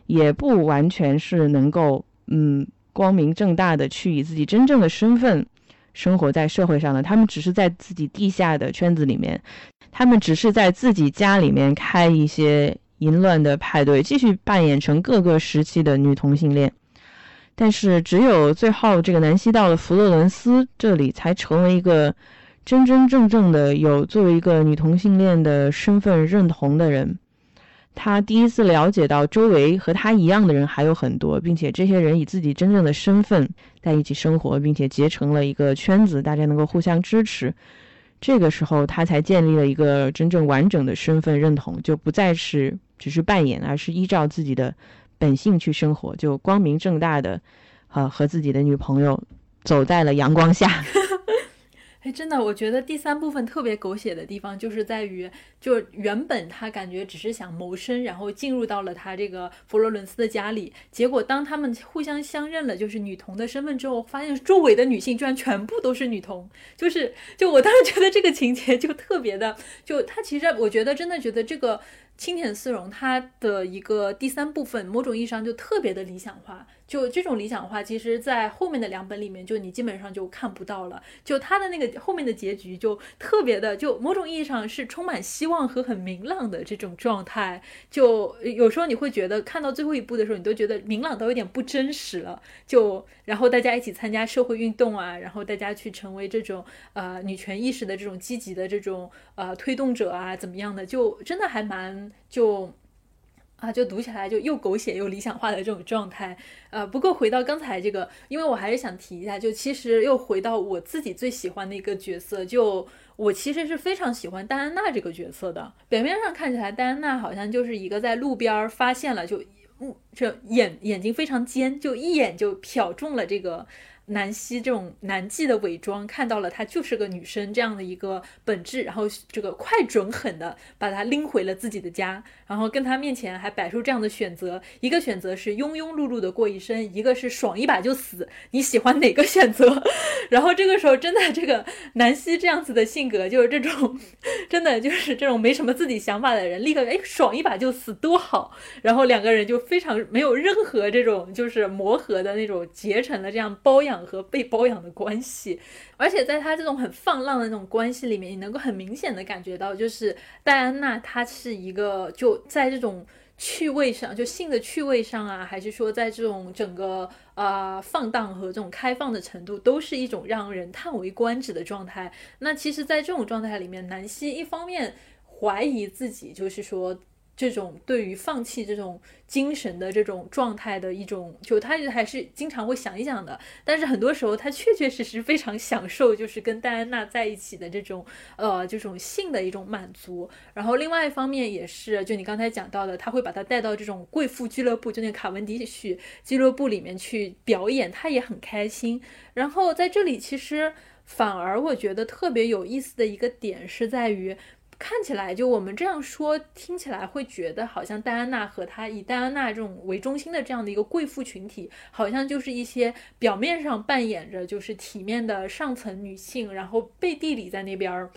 [SPEAKER 2] 也不完全是能够嗯光明正大的去以自己真正的身份。生活在社会上的，她们只是在自己地下的圈子里面，她们只是在自己家里面开一些淫乱的派对，继续扮演成各个时期的女同性恋。但是，只有最后这个南希到了佛罗伦斯这里，才成为一个真真正正的有作为一个女同性恋的身份认同的人。他第一次了解到周围和他一样的人还有很多，并且这些人以自己真正的身份在一起生活，并且结成了一个圈子，大家能够互相支持。这个时候，他才建立了一个真正完整的身份认同，就不再是只是扮演，而是依照自己的本性去生活，就光明正大的，呃，和自己的女朋友走在了阳光下。
[SPEAKER 1] 真的，我觉得第三部分特别狗血的地方，就是在于，就原本他感觉只是想谋生，然后进入到了他这个佛罗伦斯的家里，结果当他们互相相认了，就是女童的身份之后，发现周围的女性居然全部都是女童，就是，就我当时觉得这个情节就特别的，就他其实我觉得真的觉得这个青田丝绒他的一个第三部分，某种意义上就特别的理想化。就这种理想化，其实，在后面的两本里面，就你基本上就看不到了。就他的那个后面的结局，就特别的，就某种意义上是充满希望和很明朗的这种状态。就有时候你会觉得，看到最后一部的时候，你都觉得明朗到有点不真实了。就然后大家一起参加社会运动啊，然后大家去成为这种呃女权意识的这种积极的这种呃推动者啊，怎么样的，就真的还蛮就。啊，就读起来就又狗血又理想化的这种状态，呃，不过回到刚才这个，因为我还是想提一下，就其实又回到我自己最喜欢的一个角色，就我其实是非常喜欢戴安娜这个角色的。表面上看起来，戴安娜好像就是一个在路边发现了，就目这眼眼睛非常尖，就一眼就瞟中了这个。南希这种男妓的伪装，看到了她就是个女生这样的一个本质，然后这个快准狠的把她拎回了自己的家，然后跟她面前还摆出这样的选择：一个选择是庸庸碌碌的过一生，一个是爽一把就死。你喜欢哪个选择？然后这个时候，真的这个南希这样子的性格，就是这种真的就是这种没什么自己想法的人，立刻哎爽一把就死多好。然后两个人就非常没有任何这种就是磨合的那种结成了这样包养。和被包养的关系，而且在他这种很放浪的那种关系里面，你能够很明显的感觉到，就是戴安娜她是一个就在这种趣味上，就性的趣味上啊，还是说在这种整个呃放荡和这种开放的程度，都是一种让人叹为观止的状态。那其实，在这种状态里面，南希一方面怀疑自己，就是说。这种对于放弃这种精神的这种状态的一种，就他还是经常会想一想的。但是很多时候，他确确实实非常享受，就是跟戴安娜在一起的这种，呃，这种性的一种满足。然后另外一方面也是，就你刚才讲到的，他会把他带到这种贵妇俱乐部，就那卡文迪许俱乐部里面去表演，他也很开心。然后在这里，其实反而我觉得特别有意思的一个点是在于。看起来，就我们这样说，听起来会觉得好像戴安娜和她以戴安娜这种为中心的这样的一个贵妇群体，好像就是一些表面上扮演着就是体面的上层女性，然后背地里在那边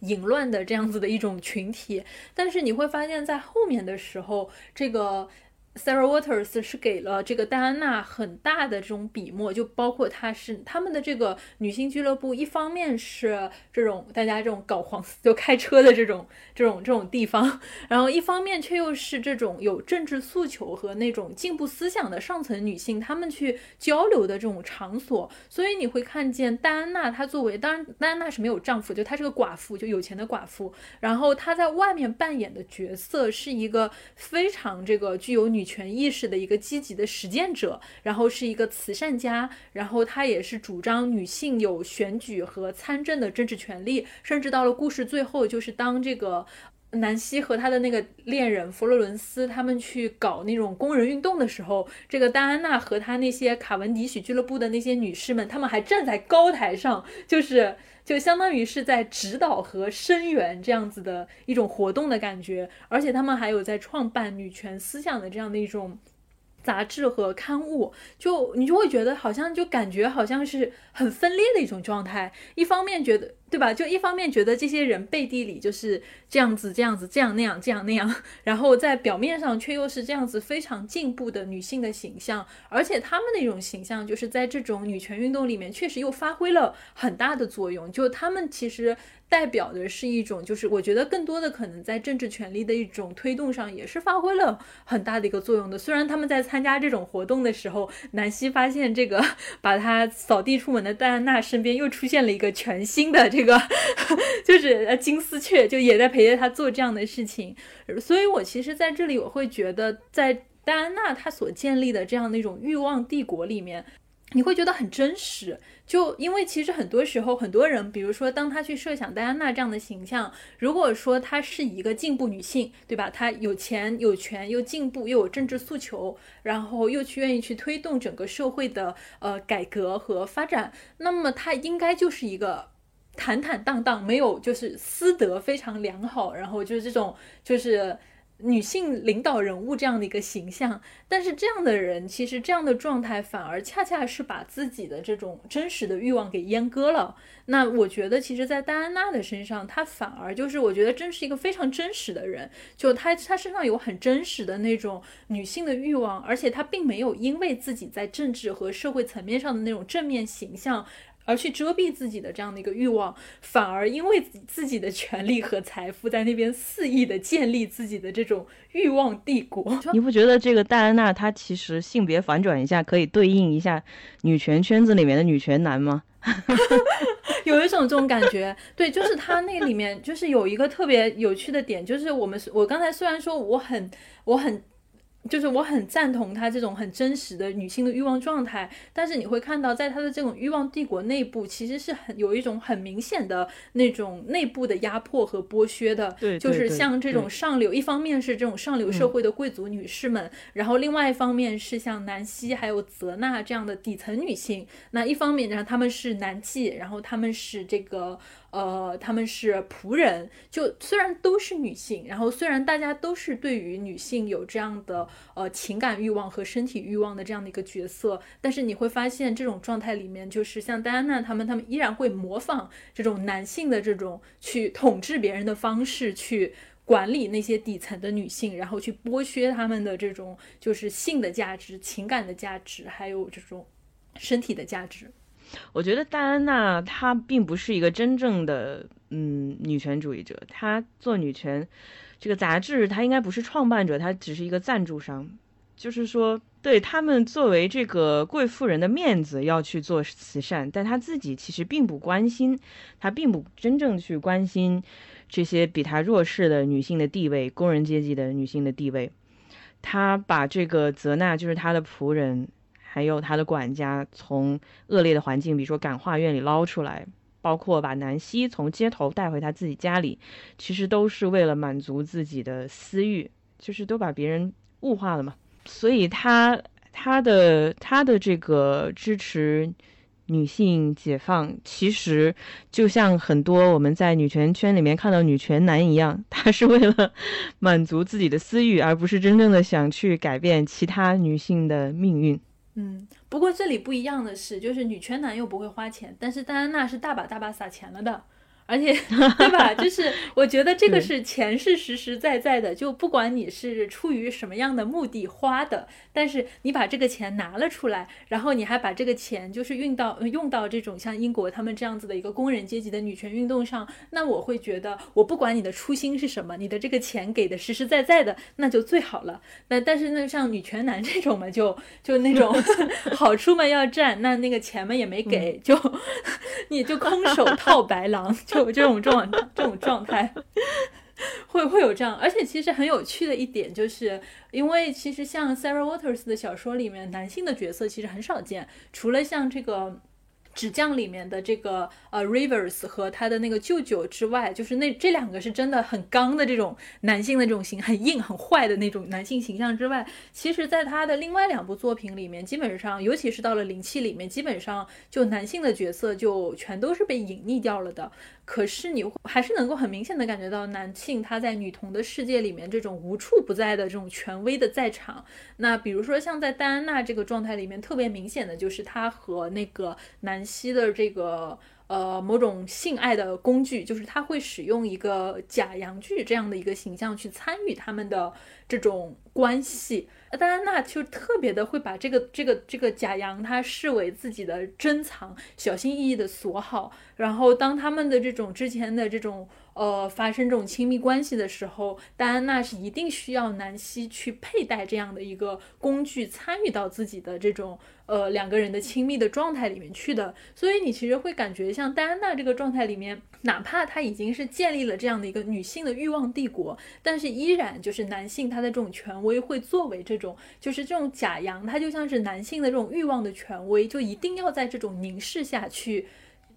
[SPEAKER 1] 淫乱的这样子的一种群体。但是你会发现在后面的时候，这个。Sarah Waters 是给了这个戴安娜很大的这种笔墨，就包括她是他们的这个女性俱乐部，一方面是这种大家这种搞黄就开车的这种这种 这种地方，然后一方面却又是这种有政治诉求和那种进步思想的上层女性，她们去交流的这种场所。所以你会看见戴安娜，她作为当然戴安娜是没有丈夫，就她是个寡妇，就有钱的寡妇，然后她在外面扮演的角色是一个非常这个具有女。权意识的一个积极的实践者，然后是一个慈善家，然后他也是主张女性有选举和参政的政治权利，甚至到了故事最后，就是当这个南希和他的那个恋人佛罗伦斯他们去搞那种工人运动的时候，这个戴安娜和他那些卡文迪许俱乐部的那些女士们，她们还站在高台上，就是。就相当于是在指导和声援这样子的一种活动的感觉，而且他们还有在创办女权思想的这样的一种。杂志和刊物，就你就会觉得好像就感觉好像是很分裂的一种状态。一方面觉得，对吧？就一方面觉得这些人背地里就是这样子、这样子、这样那样、这样那样，然后在表面上却又是这样子非常进步的女性的形象。而且他们那种形象，就是在这种女权运动里面，确实又发挥了很大的作用。就他们其实。代表的是一种，就是我觉得更多的可能在政治权利的一种推动上，也是发挥了很大的一个作用的。虽然他们在参加这种活动的时候，南希发现这个把他扫地出门的戴安娜身边又出现了一个全新的这个，就是金丝雀，就也在陪着他做这样的事情。所以我其实在这里我会觉得，在戴安娜她所建立的这样的一种欲望帝国里面。你会觉得很真实，就因为其实很多时候，很多人，比如说当他去设想戴安娜这样的形象，如果说她是一个进步女性，对吧？她有钱有权又进步又有政治诉求，然后又去愿意去推动整个社会的呃改革和发展，那么她应该就是一个坦坦荡荡，没有就是私德非常良好，然后就是这种就是。女性领导人物这样的一个形象，但是这样的人其实这样的状态反而恰恰是把自己的这种真实的欲望给阉割了。那我觉得，其实，在戴安娜的身上，她反而就是我觉得真是一个非常真实的人，就她她身上有很真实的那种女性的欲望，而且她并没有因为自己在政治和社会层面上的那种正面形象。而去遮蔽自己的这样的一个欲望，反而因为自己的权利和财富在那边肆意的建立自己的这种欲望帝国。
[SPEAKER 2] 你不觉得这个戴安娜她其实性别反转一下，可以对应一下女权圈子里面的女权男吗？
[SPEAKER 1] 有一种这种感觉，对，就是他那里面就是有一个特别有趣的点，就是我们我刚才虽然说我很我很。就是我很赞同她这种很真实的女性的欲望状态，但是你会看到，在她的这种欲望帝国内部，其实是很有一种很明显的那种内部的压迫和剥削的。
[SPEAKER 2] 对，
[SPEAKER 1] 就是像这种上流，一方面是这种上流社会的贵族女士们，然后另外一方面是像南希还有泽娜这样的底层女性。那一方面呢，她们是男妓，然后她们是这个。呃，他们是仆人，就虽然都是女性，然后虽然大家都是对于女性有这样的呃情感欲望和身体欲望的这样的一个角色，但是你会发现这种状态里面，就是像戴安娜他们，他们依然会模仿这种男性的这种去统治别人的方式，去管理那些底层的女性，然后去剥削她们的这种就是性的价值、情感的价值，还有这种身体的价值。
[SPEAKER 2] 我觉得戴安娜她并不是一个真正的嗯女权主义者，她做女权这个杂志，她应该不是创办者，她只是一个赞助商。就是说，对他们作为这个贵妇人的面子要去做慈善，但她自己其实并不关心，她并不真正去关心这些比她弱势的女性的地位，工人阶级的女性的地位。她把这个泽娜就是她的仆人。还有他的管家从恶劣的环境，比如说感化院里捞出来，包括把南希从街头带回他自己家里，其实都是为了满足自己的私欲，就是都把别人物化了嘛。所以他他的他的这个支持女性解放，其实就像很多我们在女权圈里面看到女权男一样，他是为了满足自己的私欲，而不是真正的想去改变其他女性的命运。
[SPEAKER 1] 嗯，不过这里不一样的是，就是女权男又不会花钱，但是戴安娜是大把大把撒钱了的，而且，对吧？就是我觉得这个是钱是实实在在的，就不管你是出于什么样的目的花的，但是你把这个钱拿了出来，然后你还把这个钱就是运到用到这种像英国他们这样子的一个工人阶级的女权运动上，那我会觉得，我不管你的初心是什么，你的这个钱给的实实在在的，那就最好了。那但是那像女权男 这种嘛，就就那种 好处嘛要占，那那个钱嘛也没给，就你就空手套白狼。有这种状这种状态，会会有这样，而且其实很有趣的一点，就是因为其实像 Sarah Waters 的小说里面，男性的角色其实很少见，除了像这个。纸匠里面的这个呃 Rivers 和他的那个舅舅之外，就是那这两个是真的很刚的这种男性的这种形，很硬很坏的那种男性形象之外，其实在他的另外两部作品里面，基本上尤其是到了灵气里面，基本上就男性的角色就全都是被隐匿掉了的。可是你还是能够很明显的感觉到男性他在女童的世界里面这种无处不在的这种权威的在场。那比如说像在戴安娜这个状态里面，特别明显的就是他和那个南希的这个呃某种性爱的工具，就是他会使用一个假阳具这样的一个形象去参与他们的这种关系。戴安娜就特别的会把这个这个这个假羊，他视为自己的珍藏，小心翼翼的锁好。然后当他们的这种之前的这种。呃，发生这种亲密关系的时候，戴安娜是一定需要南希去佩戴这样的一个工具，参与到自己的这种呃两个人的亲密的状态里面去的。所以你其实会感觉，像戴安娜这个状态里面，哪怕她已经是建立了这样的一个女性的欲望帝国，但是依然就是男性他的这种权威会作为这种，就是这种假阳，他就像是男性的这种欲望的权威，就一定要在这种凝视下去。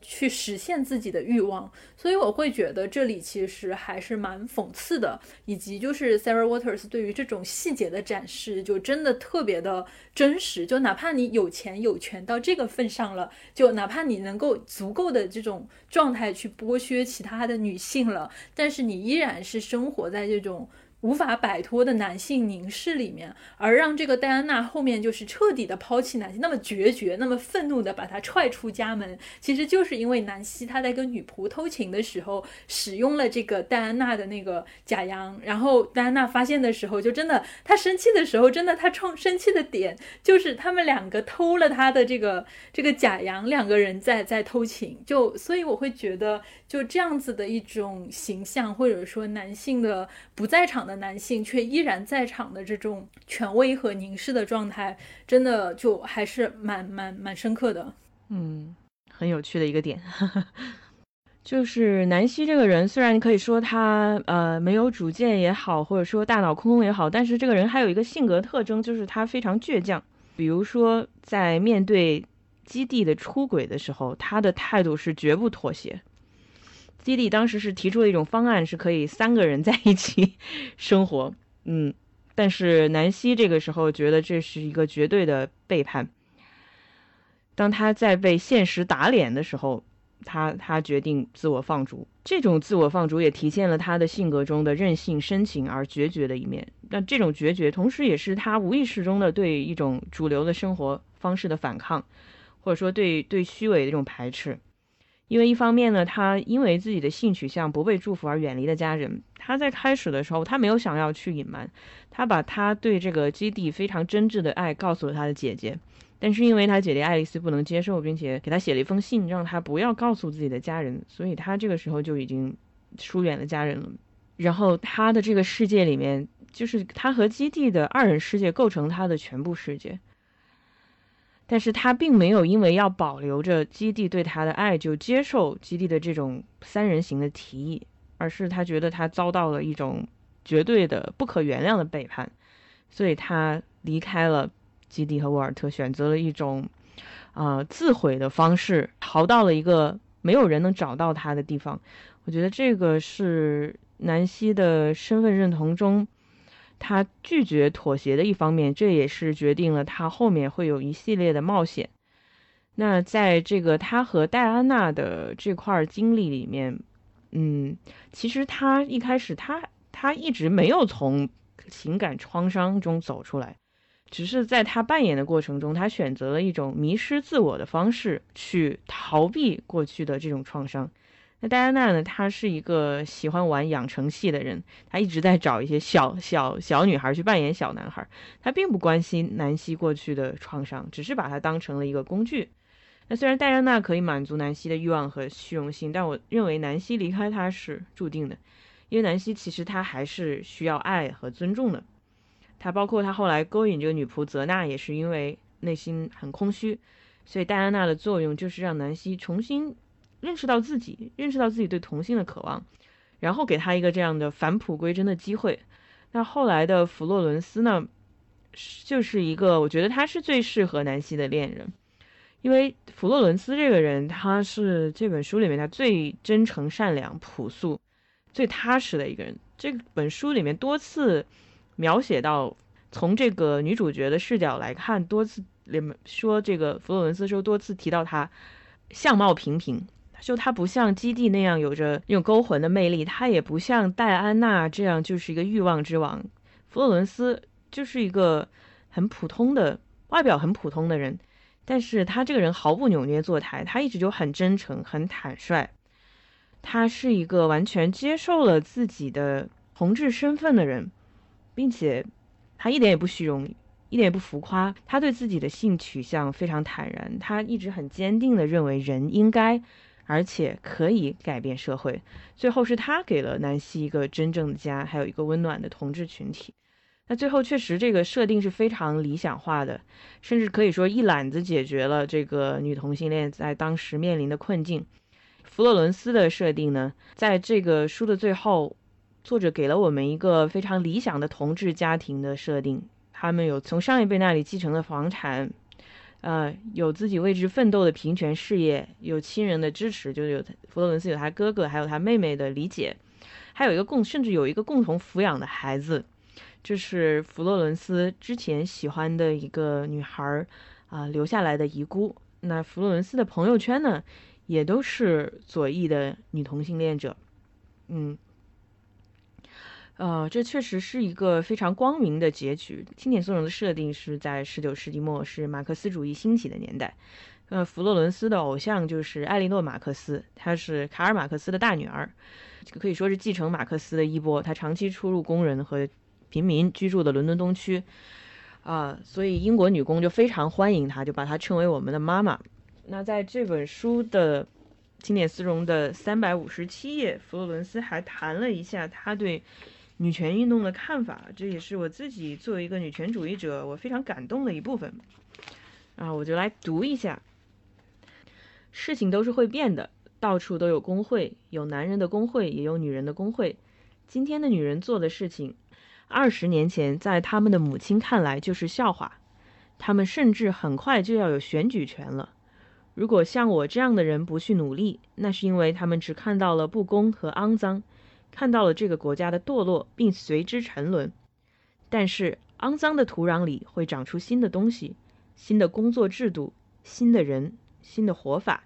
[SPEAKER 1] 去实现自己的欲望，所以我会觉得这里其实还是蛮讽刺的，以及就是 Sarah Waters 对于这种细节的展示，就真的特别的真实。就哪怕你有钱有权到这个份上了，就哪怕你能够足够的这种状态去剥削其他的女性了，但是你依然是生活在这种。无法摆脱的男性凝视里面，而让这个戴安娜后面就是彻底的抛弃南希，那么决绝，那么愤怒的把他踹出家门，其实就是因为南希他在跟女仆偷情的时候使用了这个戴安娜的那个假羊，然后戴安娜发现的时候，就真的他生气的时候，真的他冲生气的点就是他们两个偷了他的这个这个假羊，两个人在在偷情，就所以我会觉得就这样子的一种形象，或者说男性的不在场。的男性却依然在场的这种权威和凝视的状态，真的就还是蛮蛮蛮深刻的。
[SPEAKER 2] 嗯，很有趣的一个点，就是南希这个人，虽然你可以说他呃没有主见也好，或者说大脑空空也好，但是这个人还有一个性格特征，就是他非常倔强。比如说在面对基地的出轨的时候，他的态度是绝不妥协。基地当时是提出了一种方案，是可以三个人在一起生活，嗯，但是南希这个时候觉得这是一个绝对的背叛。当他在被现实打脸的时候，他他决定自我放逐。这种自我放逐也体现了他的性格中的任性、深情而决绝的一面。那这种决绝，同时也是他无意识中的对一种主流的生活方式的反抗，或者说对对虚伪的这种排斥。因为一方面呢，他因为自己的性取向不被祝福而远离了家人。他在开始的时候，他没有想要去隐瞒，他把他对这个基地非常真挚的爱告诉了他的姐姐。但是因为他姐姐爱丽丝不能接受，并且给他写了一封信，让他不要告诉自己的家人，所以他这个时候就已经疏远了家人了。然后他的这个世界里面，就是他和基地的二人世界构成他的全部世界。但是他并没有因为要保留着基地对他的爱，就接受基地的这种三人行的提议，而是他觉得他遭到了一种绝对的不可原谅的背叛，所以他离开了基地和沃尔特，选择了一种啊自毁的方式，逃到了一个没有人能找到他的地方。我觉得这个是南希的身份认同中。他拒绝妥协的一方面，这也是决定了他后面会有一系列的冒险。那在这个他和戴安娜的这块经历里面，嗯，其实他一开始他他一直没有从情感创伤中走出来，只是在他扮演的过程中，他选择了一种迷失自我的方式去逃避过去的这种创伤。那戴安娜呢？她是一个喜欢玩养成系的人，她一直在找一些小小小女孩去扮演小男孩。她并不关心南希过去的创伤，只是把她当成了一个工具。那虽然戴安娜可以满足南希的欲望和虚荣心，但我认为南希离开她是注定的，因为南希其实她还是需要爱和尊重的。她包括她后来勾引这个女仆泽娜，也是因为内心很空虚。所以戴安娜的作用就是让南希重新。认识到自己，认识到自己对同性的渴望，然后给他一个这样的返璞归真的机会。那后来的弗洛伦斯呢，就是一个我觉得他是最适合南希的恋人，因为弗洛伦斯这个人，他是这本书里面他最真诚、善良、朴素、最踏实的一个人。这本书里面多次描写到，从这个女主角的视角来看，多次里面说这个弗洛伦斯说多次提到他相貌平平。就他不像基地那样有着那种勾魂的魅力，他也不像戴安娜这样就是一个欲望之王。弗洛伦斯就是一个很普通的外表很普通的人，但是他这个人毫不扭捏作态，他一直就很真诚、很坦率。他是一个完全接受了自己的同志身份的人，并且他一点也不虚荣，一点也不浮夸。他对自己的性取向非常坦然，他一直很坚定地认为人应该。而且可以改变社会。最后是他给了南希一个真正的家，还有一个温暖的同志群体。那最后确实这个设定是非常理想化的，甚至可以说一揽子解决了这个女同性恋在当时面临的困境。弗洛伦斯的设定呢，在这个书的最后，作者给了我们一个非常理想的同志家庭的设定。他们有从上一辈那里继承的房产。呃，有自己为之奋斗的平权事业，有亲人的支持，就是有弗洛伦斯有他哥哥，还有他妹妹的理解，还有一个共，甚至有一个共同抚养的孩子，就是弗洛伦斯之前喜欢的一个女孩啊留下来的遗孤。那弗洛伦斯的朋友圈呢，也都是左翼的女同性恋者，嗯。呃，这确实是一个非常光明的结局。经典松茸的设定是在十九世纪末，是马克思主义兴起的年代。呃，弗洛伦斯的偶像就是艾莉诺·马克思，她是卡尔·马克思的大女儿，这个可以说是继承马克思的衣钵。她长期出入工人和平民居住的伦敦东区，啊，所以英国女工就非常欢迎她，就把她称为我们的妈妈。那在这本书的经典丝绒的三百五十七页，弗洛伦斯还谈了一下他对。女权运动的看法，这也是我自己作为一个女权主义者，我非常感动的一部分。啊，我就来读一下。事情都是会变的，到处都有工会，有男人的工会，也有女人的工会。今天的女人做的事情，二十年前在他们的母亲看来就是笑话。他们甚至很快就要有选举权了。如果像我这样的人不去努力，那是因为他们只看到了不公和肮脏。看到了这个国家的堕落，并随之沉沦。但是，肮脏的土壤里会长出新的东西，新的工作制度，新的人，新的活法，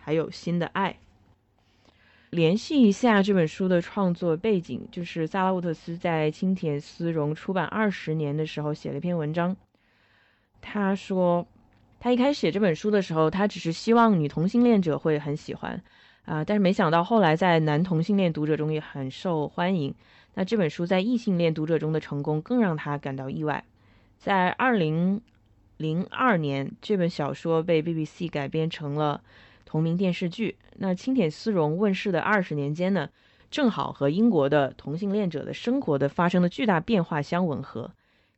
[SPEAKER 2] 还有新的爱。联系一下这本书的创作背景，就是萨拉沃特斯在青田丝绒出版二十年的时候写了一篇文章。他说，他一开始写这本书的时候，他只是希望女同性恋者会很喜欢。啊！但是没想到后来在男同性恋读者中也很受欢迎。那这本书在异性恋读者中的成功更让他感到意外。在二零零二年，这本小说被 BBC 改编成了同名电视剧。那青田丝绒问世的二十年间呢，正好和英国的同性恋者的生活的发生的巨大变化相吻合。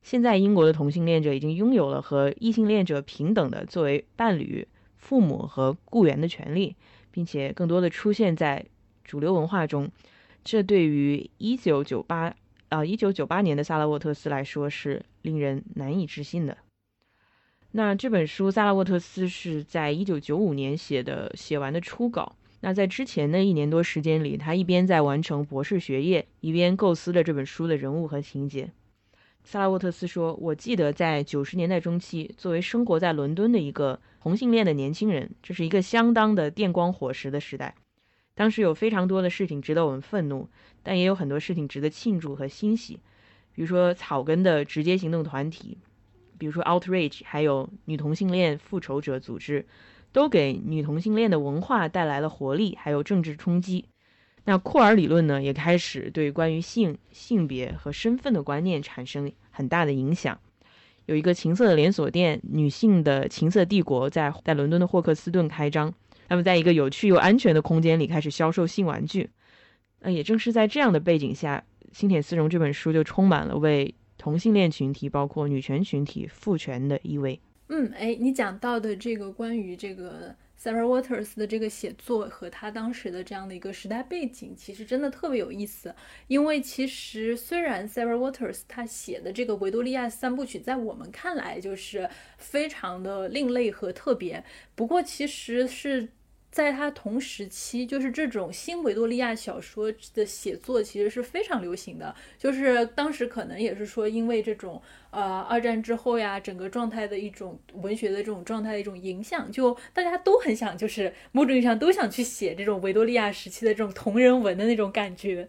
[SPEAKER 2] 现在英国的同性恋者已经拥有了和异性恋者平等的作为伴侣、父母和雇员的权利。并且更多的出现在主流文化中，这对于一九九八啊一九九八年的萨拉沃特斯来说是令人难以置信的。那这本书萨拉沃特斯是在一九九五年写的，写完的初稿。那在之前的一年多时间里，他一边在完成博士学业，一边构思了这本书的人物和情节。萨拉沃特斯说：“我记得在九十年代中期，作为生活在伦敦的一个同性恋的年轻人，这是一个相当的电光火石的时代。当时有非常多的事情值得我们愤怒，但也有很多事情值得庆祝和欣喜。比如说草根的直接行动团体，比如说 Outrage，还有女同性恋复仇者组织，都给女同性恋的文化带来了活力，还有政治冲击。那库尔理论呢，也开始对关于性、性别和身份的观念产生很大的影响。有一个情色的连锁店——女性的情色帝国，在在伦敦的霍克斯顿开张。他们在一个有趣又安全的空间里开始销售性玩具。那也正是在这样的背景下，《新铁丝绒》这本书就充满了为同性恋群体，包括女权群体赋权的意味。
[SPEAKER 1] 嗯，哎，你讲到的这个关于这个 Sarah Waters 的这个写作和他当时的这样的一个时代背景，其实真的特别有意思。因为其实虽然 Sarah Waters 他写的这个维多利亚三部曲在我们看来就是非常的另类和特别，不过其实是。在他同时期，就是这种新维多利亚小说的写作其实是非常流行的。就是当时可能也是说，因为这种呃二战之后呀，整个状态的一种文学的这种状态的一种影响，就大家都很想，就是某种意义上都想去写这种维多利亚时期的这种同人文的那种感觉。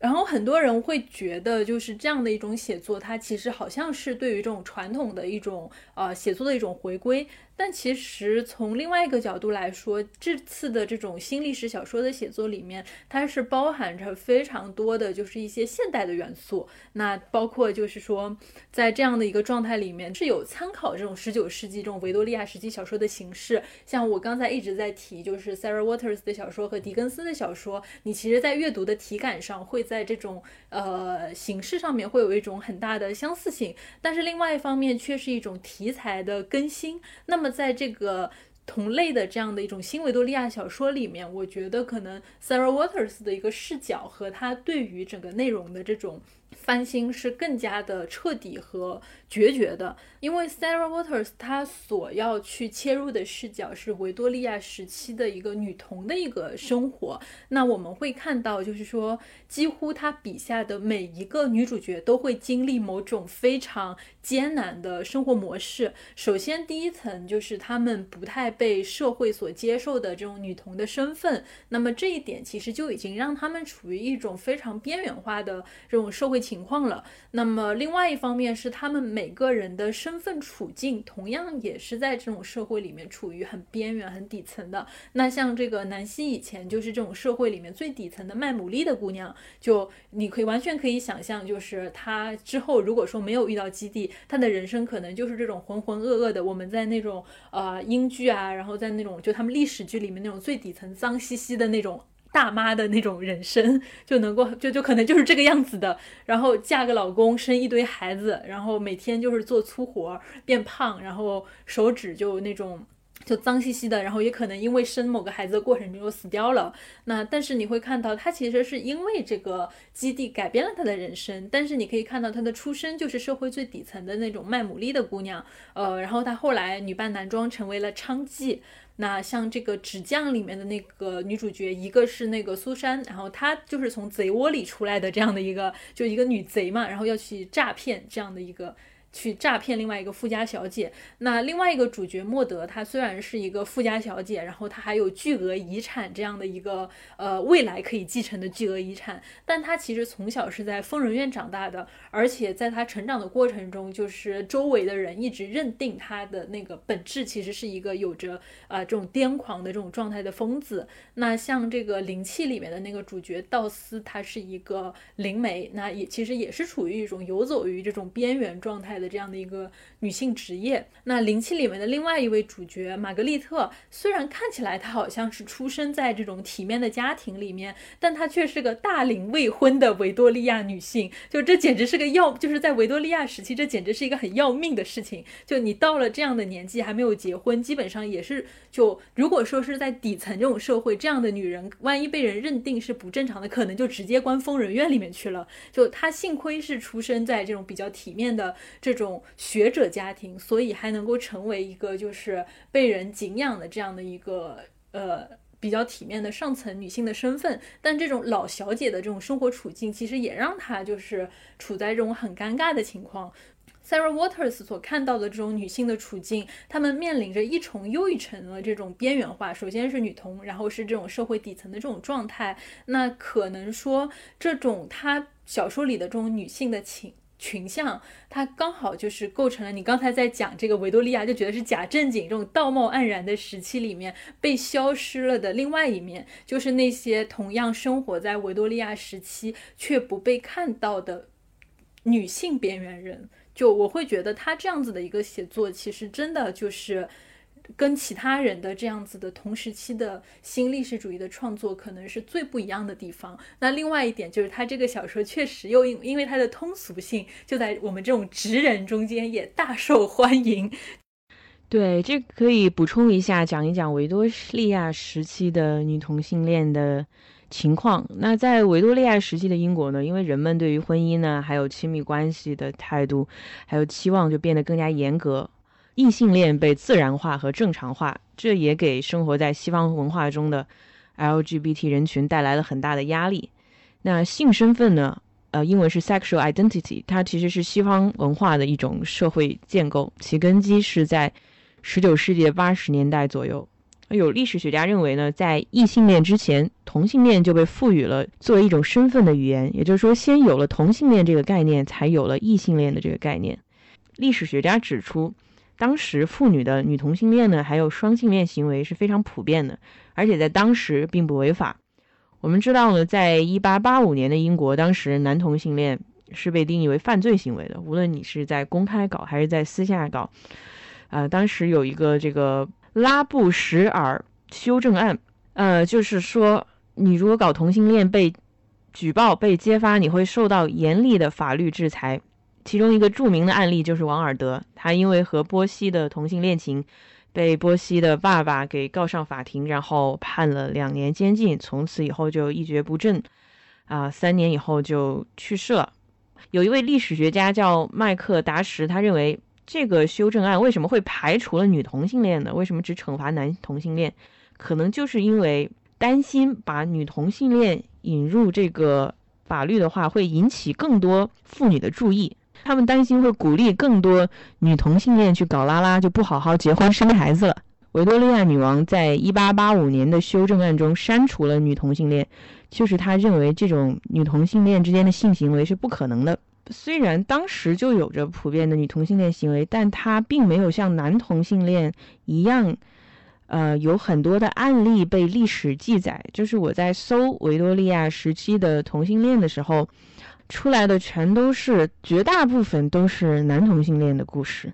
[SPEAKER 1] 然后很多人会觉得，就是这样的一种写作，它其实好像是对于这种传统的一种呃写作的一种回归。但其实从另外一个角度来说，这次的这种新历史小说的写作里面，它是包含着非常多的就是一些现代的元素。那包括就是说，在这样的一个状态里面，是有参考这种十九世纪这种维多利亚时期小说的形式。像我刚才一直在提，就是 Sarah Waters 的小说和狄更斯的小说，你其实在阅读的体感上，会在这种呃形式上面会有一种很大的相似性。但是另外一方面，却是一种题材的更新。那么在这个同类的这样的一种新维多利亚小说里面，我觉得可能 Sarah Waters 的一个视角和他对于整个内容的这种。翻新是更加的彻底和决绝的，因为 Sarah Waters 她所要去切入的视角是维多利亚时期的一个女童的一个生活。那我们会看到，就是说，几乎她笔下的每一个女主角都会经历某种非常艰难的生活模式。首先，第一层就是她们不太被社会所接受的这种女童的身份。那么这一点其实就已经让她们处于一种非常边缘化的这种社会。情况了。那么，另外一方面是他们每每个人的身份处境，同样也是在这种社会里面处于很边缘、很底层的。那像这个南希以前就是这种社会里面最底层的卖牡蛎的姑娘，就你可以完全可以想象，就是她之后如果说没有遇到基地，她的人生可能就是这种浑浑噩噩的。我们在那种呃英剧啊，然后在那种就他们历史剧里面那种最底层脏兮兮的那种。大妈的那种人生就能够就就可能就是这个样子的，然后嫁个老公，生一堆孩子，然后每天就是做粗活，变胖，然后手指就那种就脏兮兮的，然后也可能因为生某个孩子的过程中就死掉了。那但是你会看到，她其实是因为这个基地改变了她的人生，但是你可以看到她的出身就是社会最底层的那种卖牡蛎的姑娘，呃，然后她后来女扮男装成为了娼妓。那像这个纸匠里面的那个女主角，一个是那个苏珊，然后她就是从贼窝里出来的这样的一个，就一个女贼嘛，然后要去诈骗这样的一个。去诈骗另外一个富家小姐。那另外一个主角莫德，她虽然是一个富家小姐，然后她还有巨额遗产这样的一个呃未来可以继承的巨额遗产，但她其实从小是在疯人院长大的，而且在她成长的过程中，就是周围的人一直认定她的那个本质其实是一个有着啊这种癫狂的这种状态的疯子。那像这个灵气里面的那个主角道斯，她是一个灵媒，那也其实也是处于一种游走于这种边缘状态。的这样的一个女性职业，那灵气里面的另外一位主角玛格丽特，虽然看起来她好像是出生在这种体面的家庭里面，但她却是个大龄未婚的维多利亚女性。就这简直是个要，就是在维多利亚时期，这简直是一个很要命的事情。就你到了这样的年纪还没有结婚，基本上也是就如果说是在底层这种社会，这样的女人万一被人认定是不正常的，可能就直接关疯人院里面去了。就她幸亏是出生在这种比较体面的这。这种学者家庭，所以还能够成为一个就是被人敬仰的这样的一个呃比较体面的上层女性的身份。但这种老小姐的这种生活处境，其实也让她就是处在这种很尴尬的情况。Sarah Waters 所看到的这种女性的处境，她们面临着一重又一重的这种边缘化。首先是女童，然后是这种社会底层的这种状态。那可能说，这种她小说里的这种女性的情。群像，它刚好就是构成了你刚才在讲这个维多利亚就觉得是假正经这种道貌岸然的时期里面被消失了的另外一面，就是那些同样生活在维多利亚时期却不被看到的女性边缘人。就我会觉得他这样子的一个写作，其实真的就是。跟其他人的这样子的同时期的新历史主义的创作，可能是最不一样的地方。那另外一点就是，他这个小说确实又因因为它的通俗性，就在我们这种直人中间也大受欢迎。
[SPEAKER 2] 对，这可以补充一下，讲一讲维多利亚时期的女同性恋的情况。那在维多利亚时期的英国呢，因为人们对于婚姻呢，还有亲密关系的态度，还有期望就变得更加严格。异性恋被自然化和正常化，这也给生活在西方文化中的 LGBT 人群带来了很大的压力。那性身份呢？呃，英文是 sexual identity，它其实是西方文化的一种社会建构，其根基是在十九世纪八十年代左右。有历史学家认为呢，在异性恋之前，同性恋就被赋予了作为一种身份的语言，也就是说，先有了同性恋这个概念，才有了异性恋的这个概念。历史学家指出。当时妇女的女同性恋呢，还有双性恋行为是非常普遍的，而且在当时并不违法。我们知道呢，在一八八五年的英国，当时男同性恋是被定义为犯罪行为的，无论你是在公开搞还是在私下搞。啊，当时有一个这个拉布什尔修正案，呃，就是说你如果搞同性恋被举报被揭发，你会受到严厉的法律制裁。其中一个著名的案例就是王尔德，他因为和波西的同性恋情，被波西的爸爸给告上法庭，然后判了两年监禁，从此以后就一蹶不振，啊，三年以后就去世了。有一位历史学家叫麦克达什，他认为这个修正案为什么会排除了女同性恋呢？为什么只惩罚男同性恋？可能就是因为担心把女同性恋引入这个法律的话，会引起更多妇女的注意。他们担心会鼓励更多女同性恋去搞拉拉，就不好好结婚生孩子了。维多利亚女王在一八八五年的修正案中删除了女同性恋，就是她认为这种女同性恋之间的性行为是不可能的。虽然当时就有着普遍的女同性恋行为，但她并没有像男同性恋一样，呃，有很多的案例被历史记载。就是我在搜维多利亚时期的同性恋的时候。出来的全都是绝大部分都是男同性恋的故事，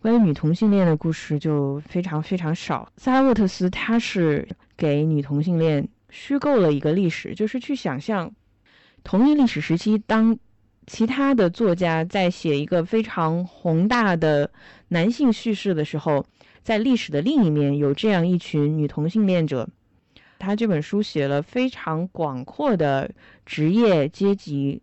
[SPEAKER 2] 关于女同性恋的故事就非常非常少。萨拉沃特斯他是给女同性恋虚构了一个历史，就是去想象同一历史时期，当其他的作家在写一个非常宏大的男性叙事的时候，在历史的另一面有这样一群女同性恋者。他这本书写了非常广阔的职业阶级。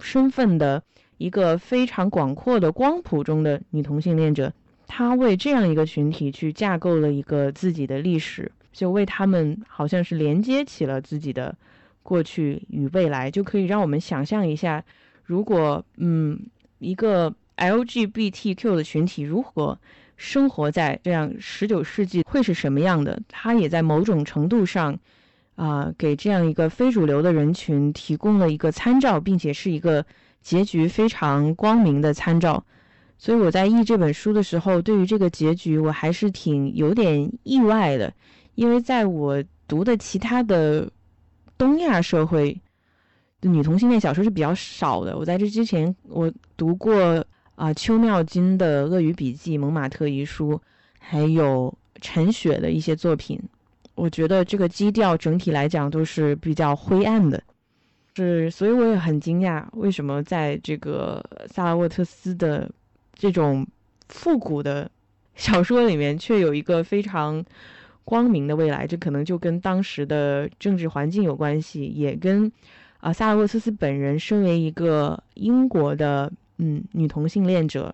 [SPEAKER 2] 身份的一个非常广阔的光谱中的女同性恋者，她为这样一个群体去架构了一个自己的历史，就为他们好像是连接起了自己的过去与未来，就可以让我们想象一下，如果嗯一个 LGBTQ 的群体如何生活在这样十九世纪会是什么样的？它也在某种程度上。啊，给这样一个非主流的人群提供了一个参照，并且是一个结局非常光明的参照。所以我在译这本书的时候，对于这个结局我还是挺有点意外的，因为在我读的其他的东亚社会的女同性恋小说是比较少的。我在这之前，我读过啊邱妙金的《鳄鱼笔记》《蒙马特遗书》，还有陈雪的一些作品。我觉得这个基调整体来讲都是比较灰暗的，是，所以我也很惊讶，为什么在这个萨拉沃特斯的这种复古的 小说里面，却有一个非常光明的未来？这可能就跟当时的政治环境有关系，也跟啊萨拉沃特斯本人身为一个英国的嗯女同性恋者。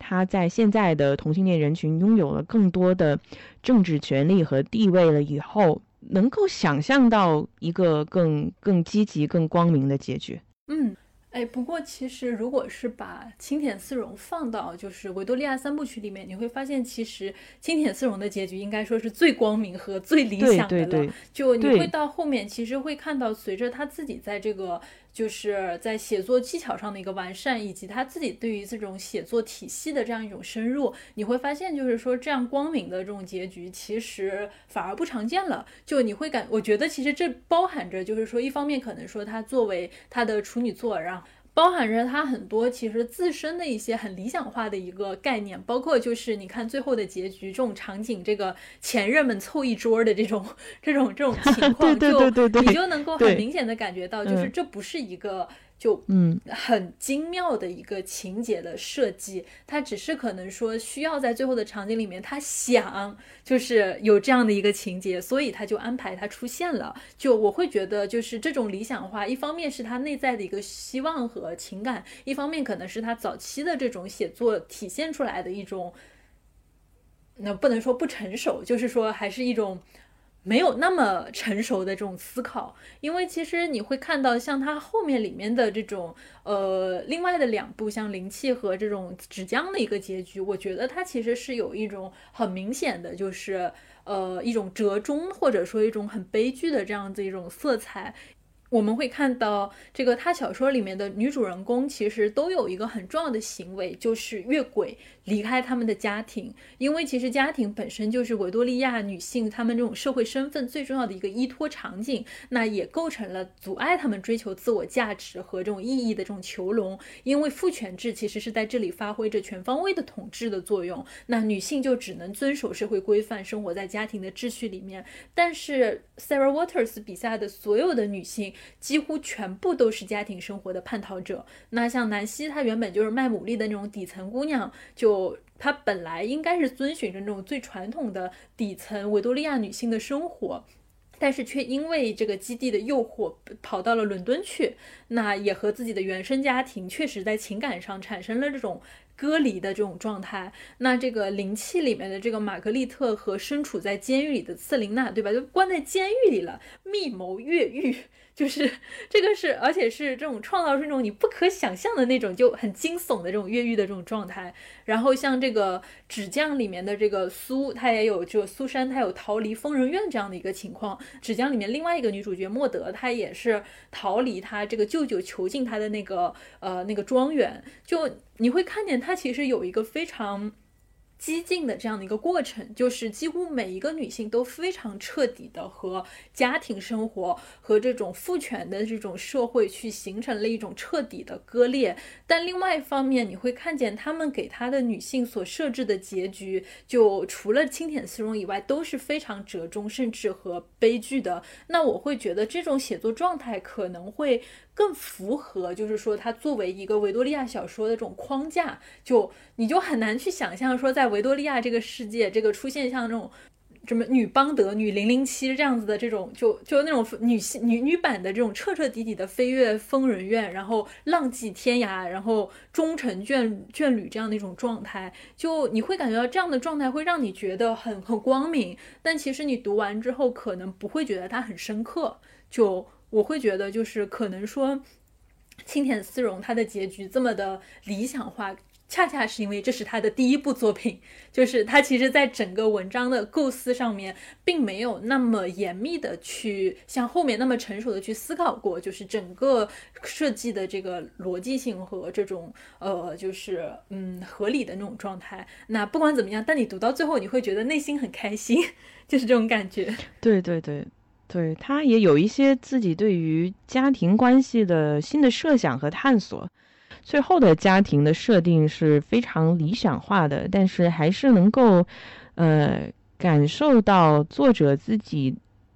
[SPEAKER 2] 他在现在的同性恋人群拥有了更多的政治权利和地位了以后，能够想象到一个更更积极、更光明的结局。
[SPEAKER 1] 嗯。哎，不过其实如果是把青田四荣放到就是维多利亚三部曲里面，你会发现其实青田四荣的结局应该说是最光明和最理想的了。就你会到后面其实会看到，随着他自己在这个就是在写作技巧上的一个完善，以及他自己对于这种写作体系的这样一种深入，你会发现，就是说这样光明的这种结局，其实反而不常见了。就你会感，我觉得其实这包含着，就是说一方面可能说他作为他的处女作，然。包含着他很多其实自身的一些很理想化的一个概念，包括就是你看最后的结局这种场景，这个前任们凑一桌的这种这种这种情况，
[SPEAKER 2] 就
[SPEAKER 1] 你就能够很明显的感觉到，就是这不是一个。就
[SPEAKER 2] 嗯，
[SPEAKER 1] 很精妙的一个情节的设计，他只是可能说需要在最后的场景里面，他想就是有这样的一个情节，所以他就安排他出现了。就我会觉得，就是这种理想化，一方面是他内在的一个希望和情感，一方面可能是他早期的这种写作体现出来的一种，那不能说不成熟，就是说还是一种。没有那么成熟的这种思考，因为其实你会看到，像它后面里面的这种，呃，另外的两部，像灵气和这种纸浆的一个结局，我觉得它其实是有一种很明显的，就是呃一种折中，或者说一种很悲剧的这样子一种色彩。我们会看到，这个他小说里面的女主人公其实都有一个很重要的行为，就是越轨。离开他们的家庭，因为其实家庭本身就是维多利亚女性她们这种社会身份最重要的一个依托场景，那也构成了阻碍他们追求自我价值和这种意义的这种囚笼。因为父权制其实是在这里发挥着全方位的统治的作用，那女性就只能遵守社会规范，生活在家庭的秩序里面。但是 Sarah Waters 笔下的所有的女性几乎全部都是家庭生活的叛逃者。那像南希，她原本就是卖牡蛎的那种底层姑娘，就她本来应该是遵循着那种最传统的底层维多利亚女性的生活，但是却因为这个基地的诱惑跑到了伦敦去，那也和自己的原生家庭确实在情感上产生了这种隔离的这种状态。那这个灵气里面的这个玛格丽特和身处在监狱里的瑟琳娜，对吧？就关在监狱里了，密谋越狱。就是这个是，而且是这种创造出那种你不可想象的那种就很惊悚的这种越狱的这种状态。然后像这个纸匠里面的这个苏，她也有就苏珊，她有逃离疯人院这样的一个情况。纸匠里面另外一个女主角莫德，她也是逃离她这个舅舅囚禁她的那个呃那个庄园。就你会看见她其实有一个非常。激进的这样的一个过程，就是几乎每一个女性都非常彻底的和家庭生活和这种父权的这种社会去形成了一种彻底的割裂。但另外一方面，你会看见他们给他的女性所设置的结局，就除了清甜丝绒以外，都是非常折中，甚至和悲剧的。那我会觉得这种写作状态可能会。更符合，就是说，它作为一个维多利亚小说的这种框架，就你就很难去想象说，在维多利亚这个世界，这个出现像这种什么女邦德、女零零七这样子的这种，就就那种女性女女版的这种彻彻底底的飞越疯人院，然后浪迹天涯，然后终成眷眷侣这样的一种状态，就你会感觉到这样的状态会让你觉得很很光明，但其实你读完之后可能不会觉得它很深刻，就。我会觉得，就是可能说，青田丝绒它的结局这么的理想化，恰恰是因为这是他的第一部作品，就是他其实在整个文章的构思上面，并没有那么严密的去像后面那么成熟的去思考过，就是整个设计的这个逻辑性和这种呃，就是嗯合理的那种状态。那不管怎么样，但你读到最后，你会觉得内心很开心，就是这种感觉。
[SPEAKER 2] 对 对对。对他也有一些自己对于家庭关系的新的设想和探索，最后的家庭的设定是非常理想化的，但是还是能够，呃，感受到作者自己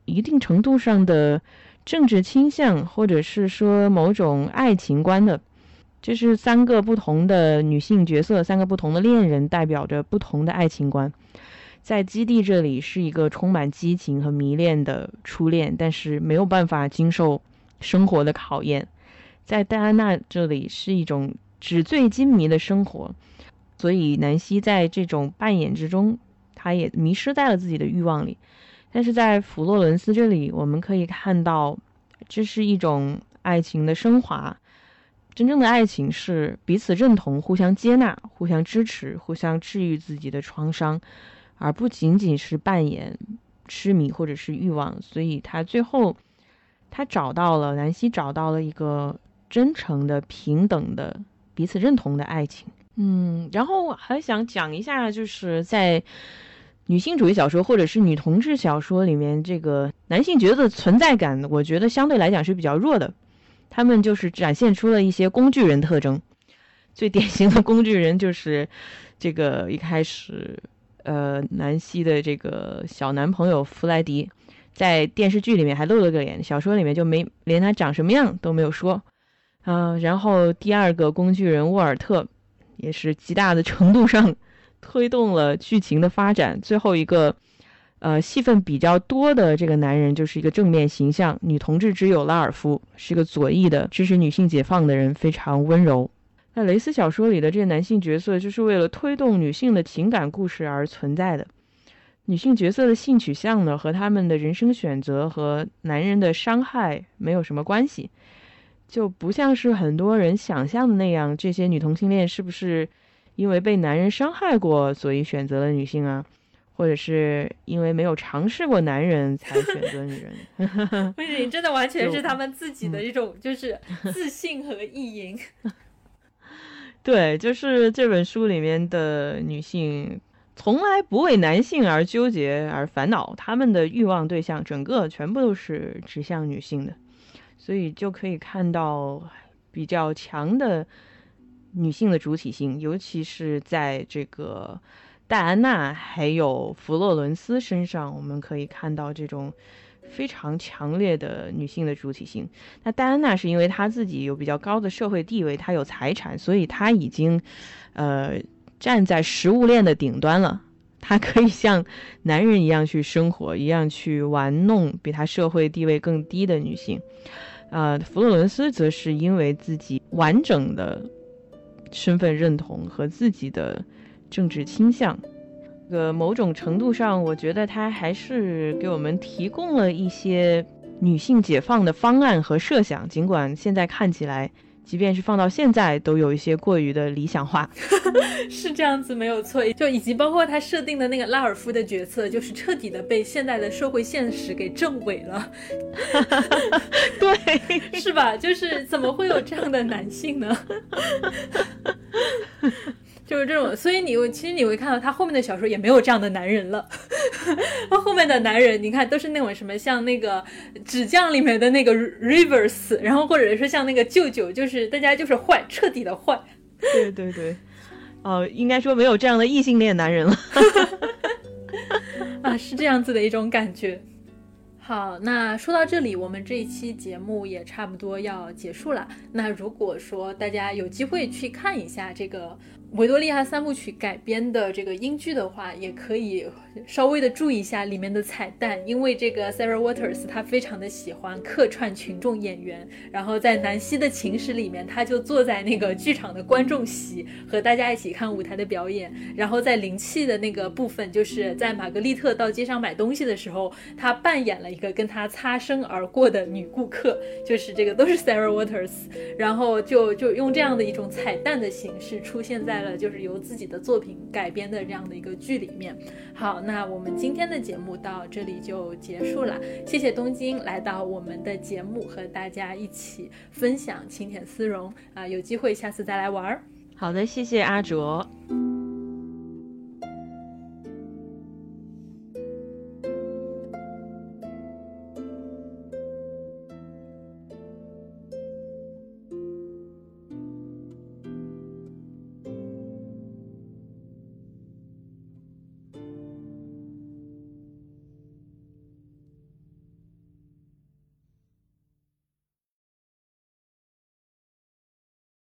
[SPEAKER 2] 一定程度上的政治倾向，或者是说某种爱情观的，这是三个不同的女性角色，三个不同的恋人，代表着不同的爱情观。在基地这里是一个充满激情和迷恋的初恋，但是没有办法经受生活的考验。在戴安娜这里是一种纸醉金迷的生活，所以南希在这种扮演之中，她也迷失在了自己的欲望里。但是在弗洛伦斯这里，我们可以看到，这是一种爱情的升华。真正的爱情是彼此认同、互相接纳、互相支持、互相治愈自己的创伤。而不仅仅是扮演痴迷或者是欲望，所以他最后他找到了南希，找到了一个真诚的、平等的、彼此认同的爱情。嗯，然后还想讲一下，就是在女性主义小说或者是女同志小说里面，这个男性角色存在感，我觉得相对来讲是比较弱的。他们就是展现出了一些工具人特征，最典型的工具人就是这个一开始，呃，南希的这个小男朋友弗莱迪，在电视剧里面还露了个脸，小说里面就没连他长什么样都没有说。啊，然后第二个工具人沃尔特。也是极大的程度上推动了剧情的发展。最后一个，呃，戏份比较多的这个男人就是一个正面形象，女同志只有拉尔夫，是个左翼的支持女性解放的人，非常温柔。那蕾丝小说里的这些男性角色，就是为了推动女性的情感故事而存在的。女性角色的性取向呢，和他们的人生选择和男人的伤害没有什么关系。就不像是很多人想象的那样，这些女同性恋是不是因为被男人伤害过，所以选择了女性啊？或者是因为没有尝试过男人才选择女人？
[SPEAKER 1] 不是，真的完全是他们自己的一种就是自信和意淫。
[SPEAKER 2] 对，就是这本书里面的女性从来不为男性而纠结而烦恼，他们的欲望对象整个全部都是指向女性的。所以就可以看到比较强的女性的主体性，尤其是在这个戴安娜还有弗洛伦斯身上，我们可以看到这种非常强烈的女性的主体性。那戴安娜是因为她自己有比较高的社会地位，她有财产，所以她已经呃站在食物链的顶端了，她可以像男人一样去生活，一样去玩弄比她社会地位更低的女性。啊，弗洛伦斯则是因为自己完整的身份认同和自己的政治倾向，个某种程度上，我觉得他还是给我们提供了一些女性解放的方案和设想，尽管现在看起来。即便是放到现在，都有一些过于的理想化，
[SPEAKER 1] 是这样子没有错。就以及包括他设定的那个拉尔夫的角色，就是彻底的被现代的社会现实给证伪了。
[SPEAKER 2] 对，
[SPEAKER 1] 是吧？就是怎么会有这样的男性呢？就是这种，所以你会其实你会看到他后面的小说也没有这样的男人了。他后面的男人，你看都是那种什么像那个纸匠里面的那个 Rivers，然后或者是像那个舅舅，就是大家就是坏，彻底的坏。
[SPEAKER 2] 对对对，哦，应该说没有这样的异性恋男人了。
[SPEAKER 1] 啊，是这样子的一种感觉。好，那说到这里，我们这一期节目也差不多要结束了。那如果说大家有机会去看一下这个。维多利亚三部曲改编的这个英剧的话，也可以稍微的注意一下里面的彩蛋，因为这个 Sarah Waters 她非常的喜欢客串群众演员，然后在南希的情史里面，他就坐在那个剧场的观众席和大家一起看舞台的表演，然后在灵气的那个部分，就是在玛格丽特到街上买东西的时候，他扮演了一个跟他擦身而过的女顾客，就是这个都是 Sarah Waters，然后就就用这样的一种彩蛋的形式出现在。就是由自己的作品改编的这样的一个剧里面。好，那我们今天的节目到这里就结束了。谢谢东京来到我们的节目，和大家一起分享青田丝绒啊，有机会下次再来玩儿。
[SPEAKER 2] 好的，谢谢阿卓。